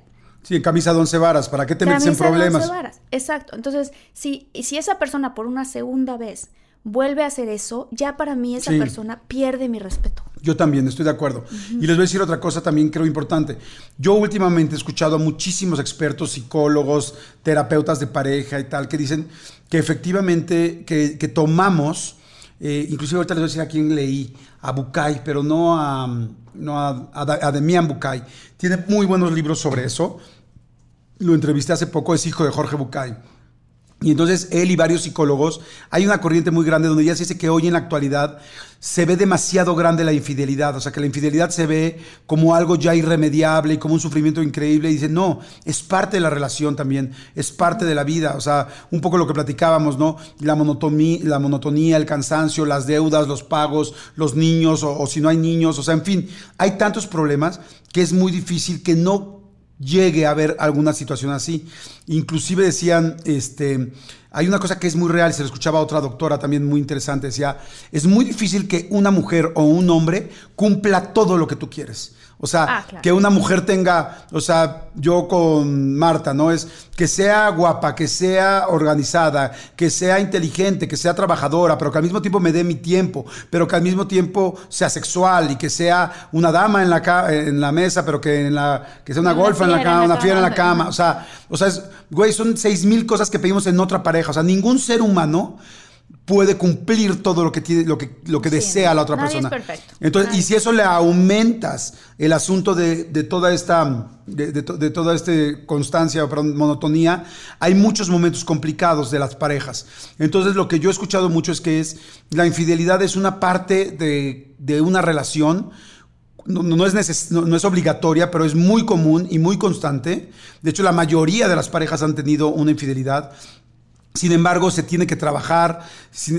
Sí, en camisa de once varas, ¿para qué te metes en Camisa de once problemas? varas. Exacto. Entonces, si, si esa persona por una segunda vez vuelve a hacer eso, ya para mí esa Sí. persona pierde mi respeto. Yo también, estoy de acuerdo. Y les voy a decir otra cosa también creo importante. Yo últimamente he escuchado a muchísimos expertos, psicólogos, terapeutas de pareja y tal, que dicen que efectivamente que, que tomamos, eh, inclusive ahorita les voy a decir a quién leí, a Bucay, pero no a, no a, a, Da- a Demian Bucay. Tiene muy buenos libros sobre eso. Lo entrevisté hace poco, es hijo de Jorge Bucay. Y entonces él y varios psicólogos, hay una corriente muy grande donde ya se dice que hoy en la actualidad se ve demasiado grande la infidelidad, o sea que la infidelidad se ve como algo ya irremediable y como un sufrimiento increíble y dicen, no, es parte de la relación también, es parte de la vida, o sea, un poco lo que platicábamos, ¿no? La monotonía, la monotonía el cansancio, las deudas, los pagos, los niños o, o si no hay niños, o sea, en fin, hay tantos problemas que es muy difícil que no llegue a haber alguna situación así. Inclusive decían, este, hay una cosa que es muy real, se lo escuchaba a otra doctora también muy interesante, decía, es muy difícil que una mujer o un hombre cumpla todo lo que tú quieres. O sea, Ah, claro. que una mujer tenga, o sea, yo con Marta, ¿no? Es que sea guapa, que sea organizada, que sea inteligente, que sea trabajadora, pero que al mismo tiempo me dé mi tiempo, pero que al mismo tiempo sea sexual y que sea una dama en la, en la mesa, pero que, en la, que sea una Una golfa en la cama, una fiera en la cama. cama. O sea, o sea es, güey, son seis mil cosas que pedimos en otra pareja. O sea, ningún ser humano puede cumplir todo lo que tiene, lo que, lo que Sí, desea la otra nadie es persona. perfecto. Entonces, Nadie. y si eso le aumentas el asunto de, de toda esta, de, de de toda esta constancia, o perdón, monotonía, hay muchos momentos complicados de las parejas. Entonces, lo que yo he escuchado mucho es que es la infidelidad es una parte de, de una relación. No, no es neces- no- no es obligatoria, pero es muy común y muy constante. De hecho, la mayoría de las parejas han tenido una infidelidad. Sin embargo, se tiene que trabajar.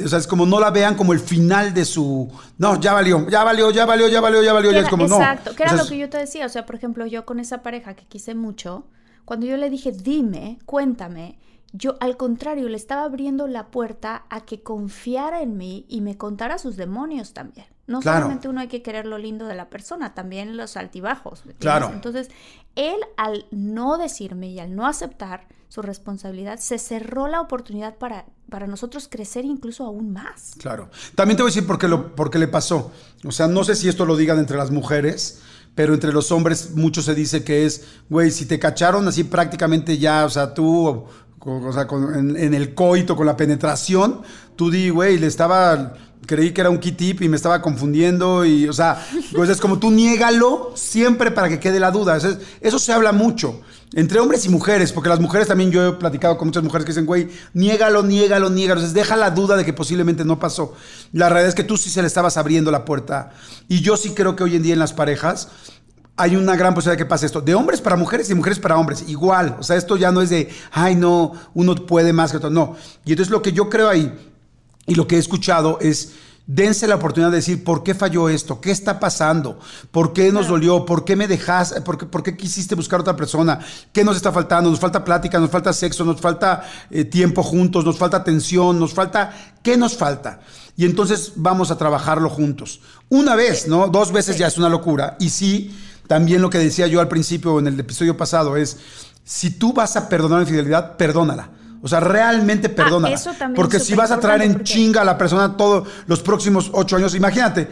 o sea, es como no la vean como el final de su. No, ya valió, ya valió, ya valió, ya valió, ya valió. Ya es como exacto, no. que era O sea, lo que yo te decía. O sea, por ejemplo, yo con esa pareja que quise mucho, cuando yo le dije, dime, cuéntame, yo al contrario le estaba abriendo la puerta a que confiara en mí y me contara sus demonios también. No Claro. solamente uno hay que querer lo lindo de la persona, también los altibajos. Claro. Entonces, él al no decirme y al no aceptar su responsabilidad, se cerró la oportunidad para, para nosotros crecer incluso aún más. Claro. También te voy a decir por qué, lo, por le pasó. O sea, no sé si esto lo digan entre las mujeres, pero entre los hombres mucho se dice que es, güey, si te cacharon así prácticamente ya, o sea, tú, o, sea, en, en el coito, con la penetración, tú di, güey, le estaba, creí que era un kit tip y me estaba confundiendo y, o sea, pues es como tú niégalo siempre para que quede la duda. Eso, es- eso se habla mucho. Entre hombres y mujeres, porque las mujeres también, yo he platicado con muchas mujeres que dicen, güey, niégalo, niégalo, niégalo. Entonces, deja la duda de que posiblemente no pasó. La realidad es que tú sí se le estabas abriendo la puerta. Y yo sí creo que hoy en día en las parejas hay una gran posibilidad de que pase esto. De hombres para mujeres y mujeres para hombres. Igual. O sea, esto ya no es de, ay, no, uno puede más que otro. No. Y entonces lo que yo creo ahí y lo que he escuchado es, dense la oportunidad de decir, ¿por qué falló esto? ¿Qué está pasando? ¿Por qué nos dolió? ¿Por qué me dejaste? ¿Por qué, por qué quisiste buscar otra persona? ¿Qué nos está faltando? Nos falta plática, nos falta sexo, nos falta eh, tiempo juntos, nos falta atención, nos falta... ¿Qué nos falta? Y entonces vamos a trabajarlo juntos. Una vez, ¿no? Dos veces ya es una locura. Y sí, también lo que decía yo al principio en el episodio pasado es, si tú vas a perdonar la infidelidad, perdónala. O sea, realmente perdónala. eso también porque es si vas a traer en porque- chinga a la persona todos los próximos ocho años, imagínate,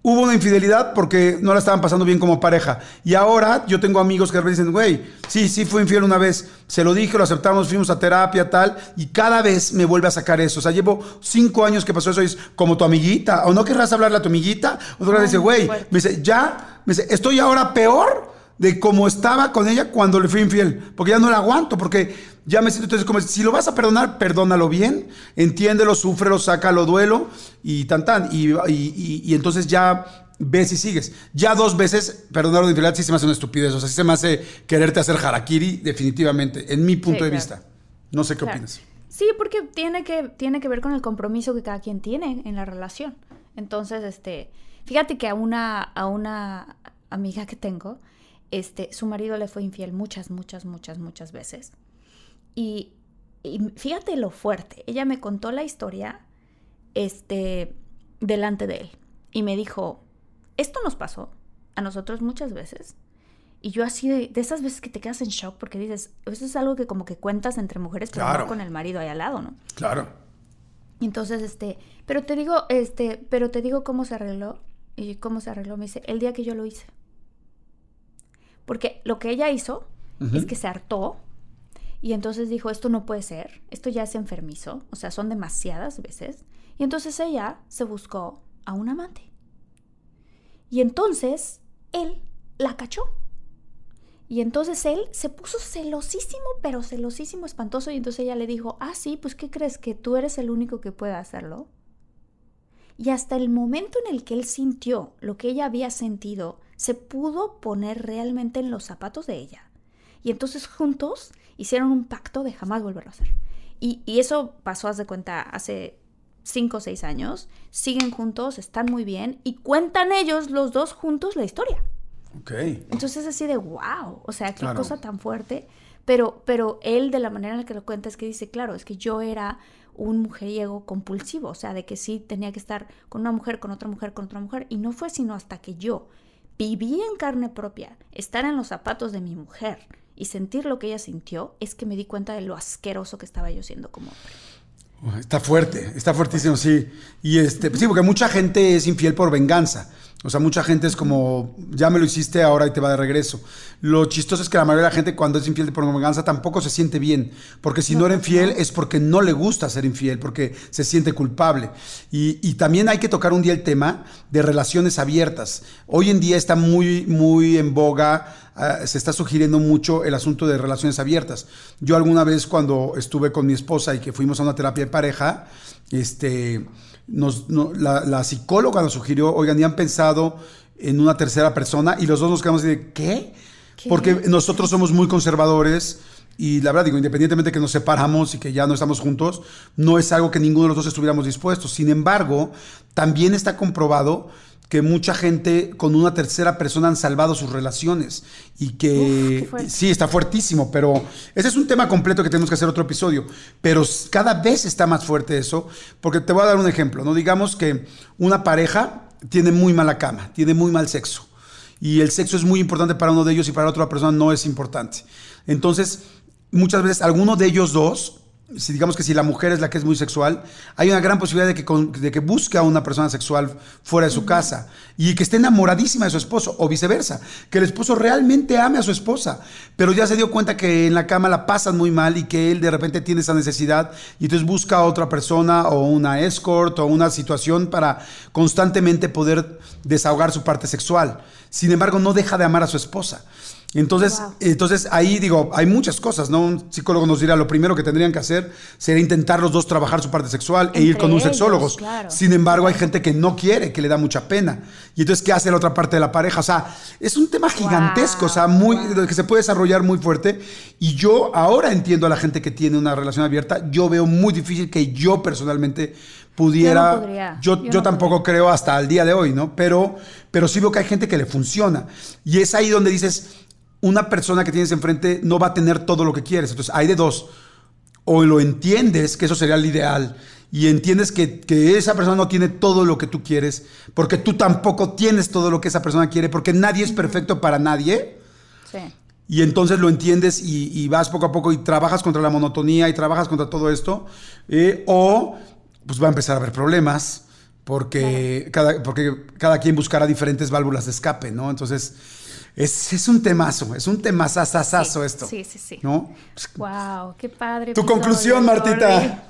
hubo una infidelidad porque no la estaban pasando bien como pareja. Y ahora yo tengo amigos que me dicen, güey, sí, sí fue infiel una vez. Se lo dije, lo aceptamos, fuimos a terapia, tal. Y cada vez me vuelve a sacar eso. O sea, llevo cinco años que pasó eso y es como tu amiguita. ¿O no querrás hablarle a tu amiguita? O tú le dice, güey, me dice, ya, me dice, estoy ahora peor de cómo estaba con ella cuando le fui infiel. Porque ya no la aguanto, porque ya me siento entonces como, si lo vas a perdonar, perdónalo bien, entiéndelo, súfrelo, sácalo duelo y tan tan. Y, y- entonces ya ves y sigues. Ya dos veces perdonar una infidelidad sí se me hace una estupidez. O sea, sí se me hace quererte hacer harakiri, definitivamente, en mi punto Sí, de claro. vista. No sé qué Claro. opinas. Sí, porque tiene que, tiene que ver con el compromiso que cada quien tiene en la relación. Entonces, este, fíjate que a una, a una amiga que tengo, este, su marido le fue infiel muchas, muchas, muchas, muchas veces. Y, y fíjate lo fuerte. Ella me contó la historia este, delante de él. Y me dijo, esto nos pasó a nosotros muchas veces. Y yo así de, de esas veces que te quedas en shock porque dices, eso es algo que como que cuentas entre mujeres, pero Claro. no con el marido ahí al lado, ¿no? Claro. Y entonces, este, pero te digo, este, pero te digo cómo se arregló. Y cómo se arregló, me dice, el día que yo lo hice. Porque lo que ella hizo es que se hartó y entonces dijo, esto no puede ser, esto ya es enfermizo, o sea, son demasiadas veces. Y entonces ella se buscó a un amante. Y entonces él la cachó. Y entonces él se puso celosísimo, pero celosísimo, espantoso. Y entonces ella le dijo, ah, sí, pues ¿qué crees? ¿Que tú eres el único que puede hacerlo? Y hasta el momento en el que él sintió lo que ella había sentido, se pudo poner realmente en los zapatos de ella. Y entonces juntos hicieron un pacto de jamás volverlo a hacer. Y, y eso pasó, haz de cuenta, hace cinco o seis años. Siguen juntos, están muy bien y cuentan ellos los dos juntos la historia. Ok. Entonces así de wow, o sea, qué Claro. cosa tan fuerte. Pero, pero él de la manera en la que lo cuenta es que dice, claro, es que yo era un mujeriego compulsivo, o sea, de que sí tenía que estar con una mujer, con otra mujer, con otra mujer. Y no fue sino hasta que yo viví en carne propia, estar en los zapatos de mi mujer y sentir lo que ella sintió, es que me di cuenta de lo asqueroso que estaba yo siendo como hombre. Está fuerte, está fuertísimo, sí. Y este, sí, porque mucha gente es infiel por venganza. O sea, mucha gente es como, ya me lo hiciste, ahora y te va de regreso. Lo chistoso es que la mayoría de la gente cuando es infiel por venganza tampoco se siente bien. Porque si no, era infiel es porque no le gusta ser infiel, porque se siente culpable. Y, y también hay que tocar un día el tema de relaciones abiertas. Hoy en día está muy, muy en boga ah, se está sugiriendo mucho el asunto de relaciones abiertas. Yo alguna vez cuando estuve con mi esposa y que fuimos a una terapia de pareja, este, nos, no- la, la psicóloga nos sugirió, oigan, ¿y han pensado en una tercera persona? Y los dos nos quedamos de, ¿qué? ¿Qué? Porque nosotros somos muy conservadores y la verdad digo, independientemente de que nos separamos y que ya no estamos juntos, no es algo que ninguno de los dos estuviéramos dispuestos. Sin embargo, también está comprobado que mucha gente con una tercera persona han salvado sus relaciones y que Uf, sí está fuertísimo, pero ese es un tema completo que tenemos que hacer otro episodio, pero cada vez está más fuerte eso, porque te voy a dar un ejemplo, no digamos que una pareja tiene muy mala cama, tiene muy mal sexo y el sexo es muy importante para uno de ellos y para la otra persona no es importante. Entonces, muchas veces alguno de ellos dos, si digamos que si la mujer es la que es muy sexual, hay una gran posibilidad de que, con- de que busque a una persona sexual fuera de su casa y que esté enamoradísima de su esposo o viceversa, que el esposo realmente ame a su esposa, pero ya se dio cuenta que en la cama la pasan muy mal y que él de repente tiene esa necesidad y entonces busca a otra persona o una escort o una situación para constantemente poder desahogar su parte sexual. Sin embargo, no deja de amar a su esposa. Entonces, Wow. entonces ahí digo, hay muchas cosas, ¿no? Un psicólogo nos dirá, lo primero que tendrían que hacer sería intentar los dos trabajar su parte sexual e ir Entre con un sexólogo. claro. Sin embargo, hay gente que no quiere, que le da mucha pena. Y entonces, ¿qué hace la otra parte de la pareja? O sea, es un tema gigantesco, o sea, muy, wow. que se puede desarrollar muy fuerte. Y yo ahora entiendo a la gente que tiene una relación abierta. Yo veo muy difícil que yo personalmente pudiera. Yo no podría, yo, yo yo no tampoco creo hasta el día de hoy, ¿no? Pero, pero sí veo que hay gente que le funciona. Y es ahí donde dices, una persona que tienes enfrente no va a tener todo lo que quieres. Entonces, hay de dos. O lo entiendes, que eso sería el ideal, y entiendes que, que esa persona no tiene todo lo que tú quieres, porque tú tampoco tienes todo lo que esa persona quiere, porque nadie es perfecto para nadie. Sí. Y entonces lo entiendes y, y vas poco a poco y trabajas contra la monotonía y trabajas contra todo esto. eh, o pues va a empezar a haber problemas porque, cada, porque cada quien buscará diferentes válvulas de escape, ¿no? Entonces es, es un temazo, es un temazazazazo Sí, esto. sí, sí, sí. ¿No? Wow, qué padre. Tu episodio, conclusión, Martita.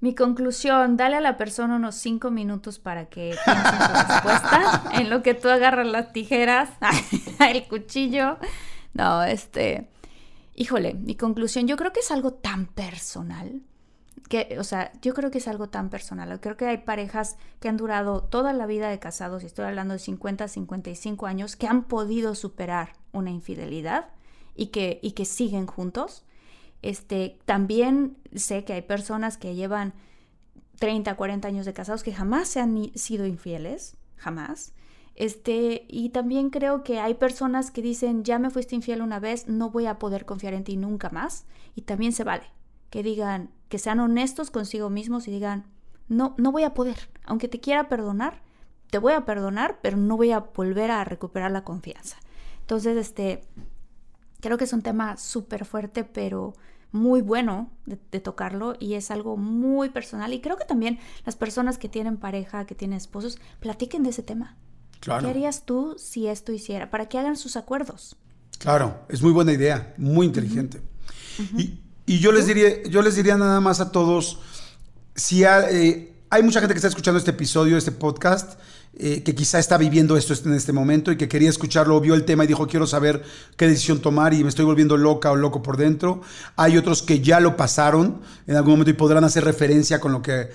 Mi conclusión, dale a la persona unos cinco minutos para que piense en su respuesta, *laughs* en lo que tú agarras las tijeras, *laughs* el cuchillo. No, este, híjole, mi conclusión, yo creo que es algo tan personal, que, o sea, yo creo que es algo tan personal. Creo que hay parejas que han durado toda la vida de casados, y estoy hablando de 50, 55 años, que han podido superar una infidelidad y que, y que siguen juntos. Este, también sé que hay personas que llevan 30, 40 años de casados que jamás se han sido infieles, jamás. Este, y también creo que hay personas que dicen, ya me fuiste infiel una vez, no voy a poder confiar en ti nunca más. Y también se vale que digan, que sean honestos consigo mismos y digan, no, no voy a poder. Aunque te quiera perdonar, te voy a perdonar, pero no voy a volver a recuperar la confianza. Entonces, este, creo que es un tema súper fuerte, pero muy bueno de, tocarlo y es algo muy personal. Y creo que también las personas que tienen pareja, que tienen esposos, platiquen de ese tema. Claro. ¿Qué harías tú si esto hiciera? Para que hagan sus acuerdos. Claro, es muy buena idea, muy inteligente. y, y, yo les diría, yo les diría nada más a todos, si eh, hay mucha gente que está escuchando este episodio, este podcast, eh, que quizá está viviendo esto en este momento y que quería escucharlo, vio el tema y dijo, quiero saber qué decisión tomar y me estoy volviendo loca o loco por dentro. Hay otros que ya lo pasaron en algún momento y podrán hacer referencia con lo que...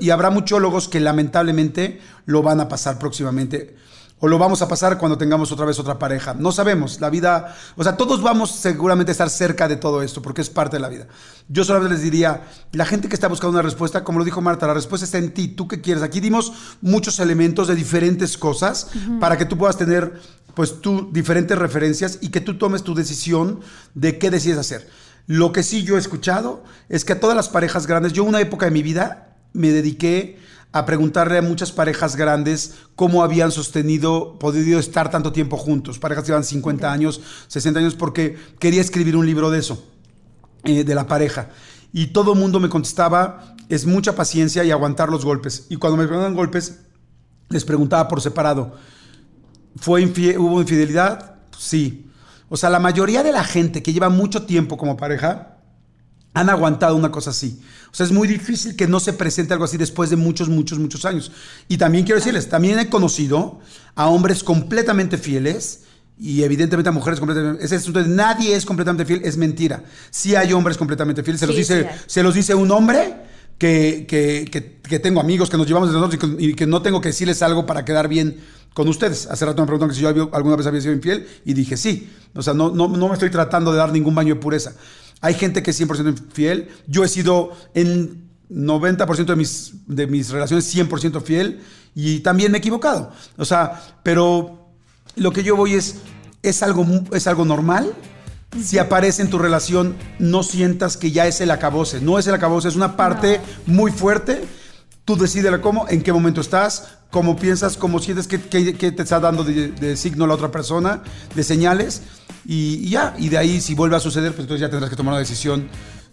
Y habrá muchólogos que lamentablemente lo van a pasar próximamente o lo vamos a pasar cuando tengamos otra vez otra pareja. No sabemos, la vida, o sea, todos vamos seguramente a estar cerca de todo esto porque es parte de la vida. Yo solamente les diría, la gente que está buscando una respuesta, como lo dijo Marta, la respuesta está en ti, tú qué quieres. Aquí dimos muchos elementos de diferentes cosas para que tú puedas tener pues tú diferentes referencias y que tú tomes tu decisión de qué decides hacer. Lo que sí yo he escuchado es que a todas las parejas grandes, yo una época de mi vida me dediqué a preguntarle a muchas parejas grandes cómo habían sostenido, podido estar tanto tiempo juntos. Parejas que llevan 50 años, 60 años, porque quería escribir un libro de eso, eh, de la pareja. Y todo el mundo me contestaba, es mucha paciencia y aguantar los golpes. Y cuando me preguntaban golpes, les preguntaba por separado, ¿fue ¿hubo infidelidad? Sí. O sea, la mayoría de la gente que lleva mucho tiempo como pareja, han aguantado una cosa así. O sea, es muy difícil que no se presente algo así después de muchos, muchos, muchos años. Y también quiero decirles, también he conocido a hombres completamente fieles y evidentemente a mujeres completamente ese asunto de nadie es completamente fiel es mentira sí hay hombres completamente fieles se los dice se los dice un hombre que, que, que, tengo amigos que nos llevamos de nosotros y que, no tengo que decirles algo para quedar bien con ustedes. Hace rato me preguntaron que si yo alguna vez había sido infiel y dije sí. O sea, no, no, no me estoy tratando de dar ningún baño de pureza. Hay gente que es 100% fiel. Yo he sido en 90% de mis, de mis relaciones 100% fiel y también me he equivocado. O sea, pero lo que yo voy es, es algo, es algo normal. Si aparece en tu relación, no sientas que ya es el acabose. No es el acabose, es una parte muy fuerte. Tú decides cómo, en qué momento estás, cómo piensas, cómo sientes, qué, te está dando de, de signo la otra persona, de señales. Y, ya, y de ahí si vuelve a suceder, pues entonces ya tendrás que tomar una decisión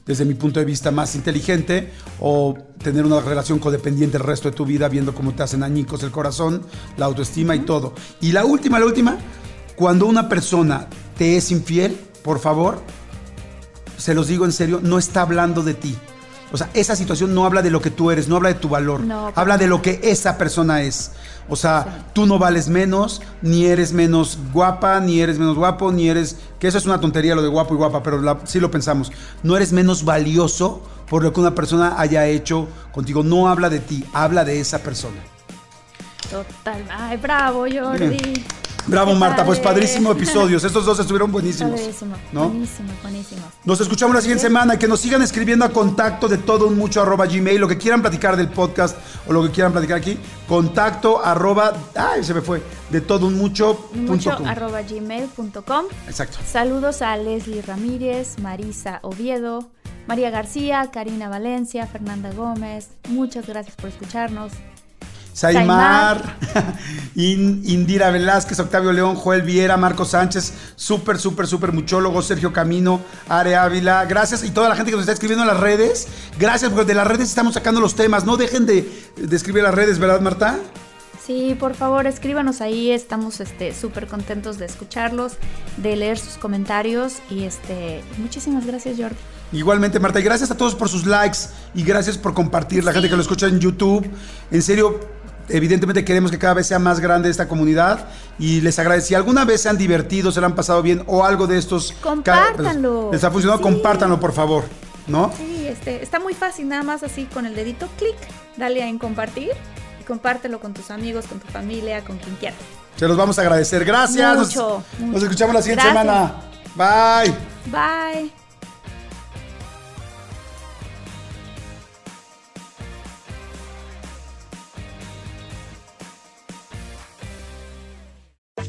desde mi punto de vista más inteligente o tener una relación codependiente el resto de tu vida viendo cómo te hacen añicos el corazón, la autoestima y todo. Y la última, la última, cuando una persona te es infiel, por favor, se los digo en serio, no está hablando de ti. O sea, esa situación no habla de lo que tú eres, no habla de tu valor, habla de lo que esa persona es. O sea, tú no vales menos, ni eres menos guapa, ni eres menos guapo, ni eres... Que eso es una tontería lo de guapo y guapa, pero sí lo pensamos. No eres menos valioso por lo que una persona haya hecho contigo. No habla de ti, habla de esa persona. Total. Ay, bravo, Jordi. Bravo, Marta. Pues padrísimo *laughs* episodios. Estos dos estuvieron buenísimos. ¿no? Buenísimo, buenísimo. Nos escuchamos la siguiente semana. Que nos sigan escribiendo a contacto de todo un mucho arroba gmail. Lo que quieran platicar del podcast o lo que quieran platicar aquí. Contacto arroba. Ay, se me fue. De todo un mucho. Mucho arroba gmail.com. Exacto. Saludos a Leslie Ramírez, Marisa Oviedo. María García, Karina Valencia, Fernanda Gómez, muchas gracias por escucharnos. Saimar, *laughs* Indira Velázquez, Octavio León, Joel Viera, Marco Sánchez, súper, súper, súper muchólogo, Sergio Camino, Are Ávila, gracias. Y toda la gente que nos está escribiendo en las redes, gracias porque de las redes estamos sacando los temas, no dejen de, escribir las redes, ¿verdad Marta? Sí, por favor, escríbanos ahí, estamos este, súper contentos de escucharlos, de leer sus comentarios. Y este, muchísimas gracias Jordi. Igualmente, Marta, y gracias a todos por sus likes y gracias por compartir, la gente que lo escucha en YouTube. En serio, Evidentemente queremos que cada vez sea más grande esta comunidad y les agradezco. Si alguna vez se han divertido, se lo han pasado bien o algo de estos... Compártanlo. Les ha funcionado, compártanlo por favor, ¿no? Sí, este, está muy fácil, nada más así con el dedito, clic, dale en compartir y compártelo con tus amigos, con tu familia, con quien quieras. Se los vamos a agradecer. Gracias. Mucho, nos, escuchamos la siguiente semana. Bye. Bye.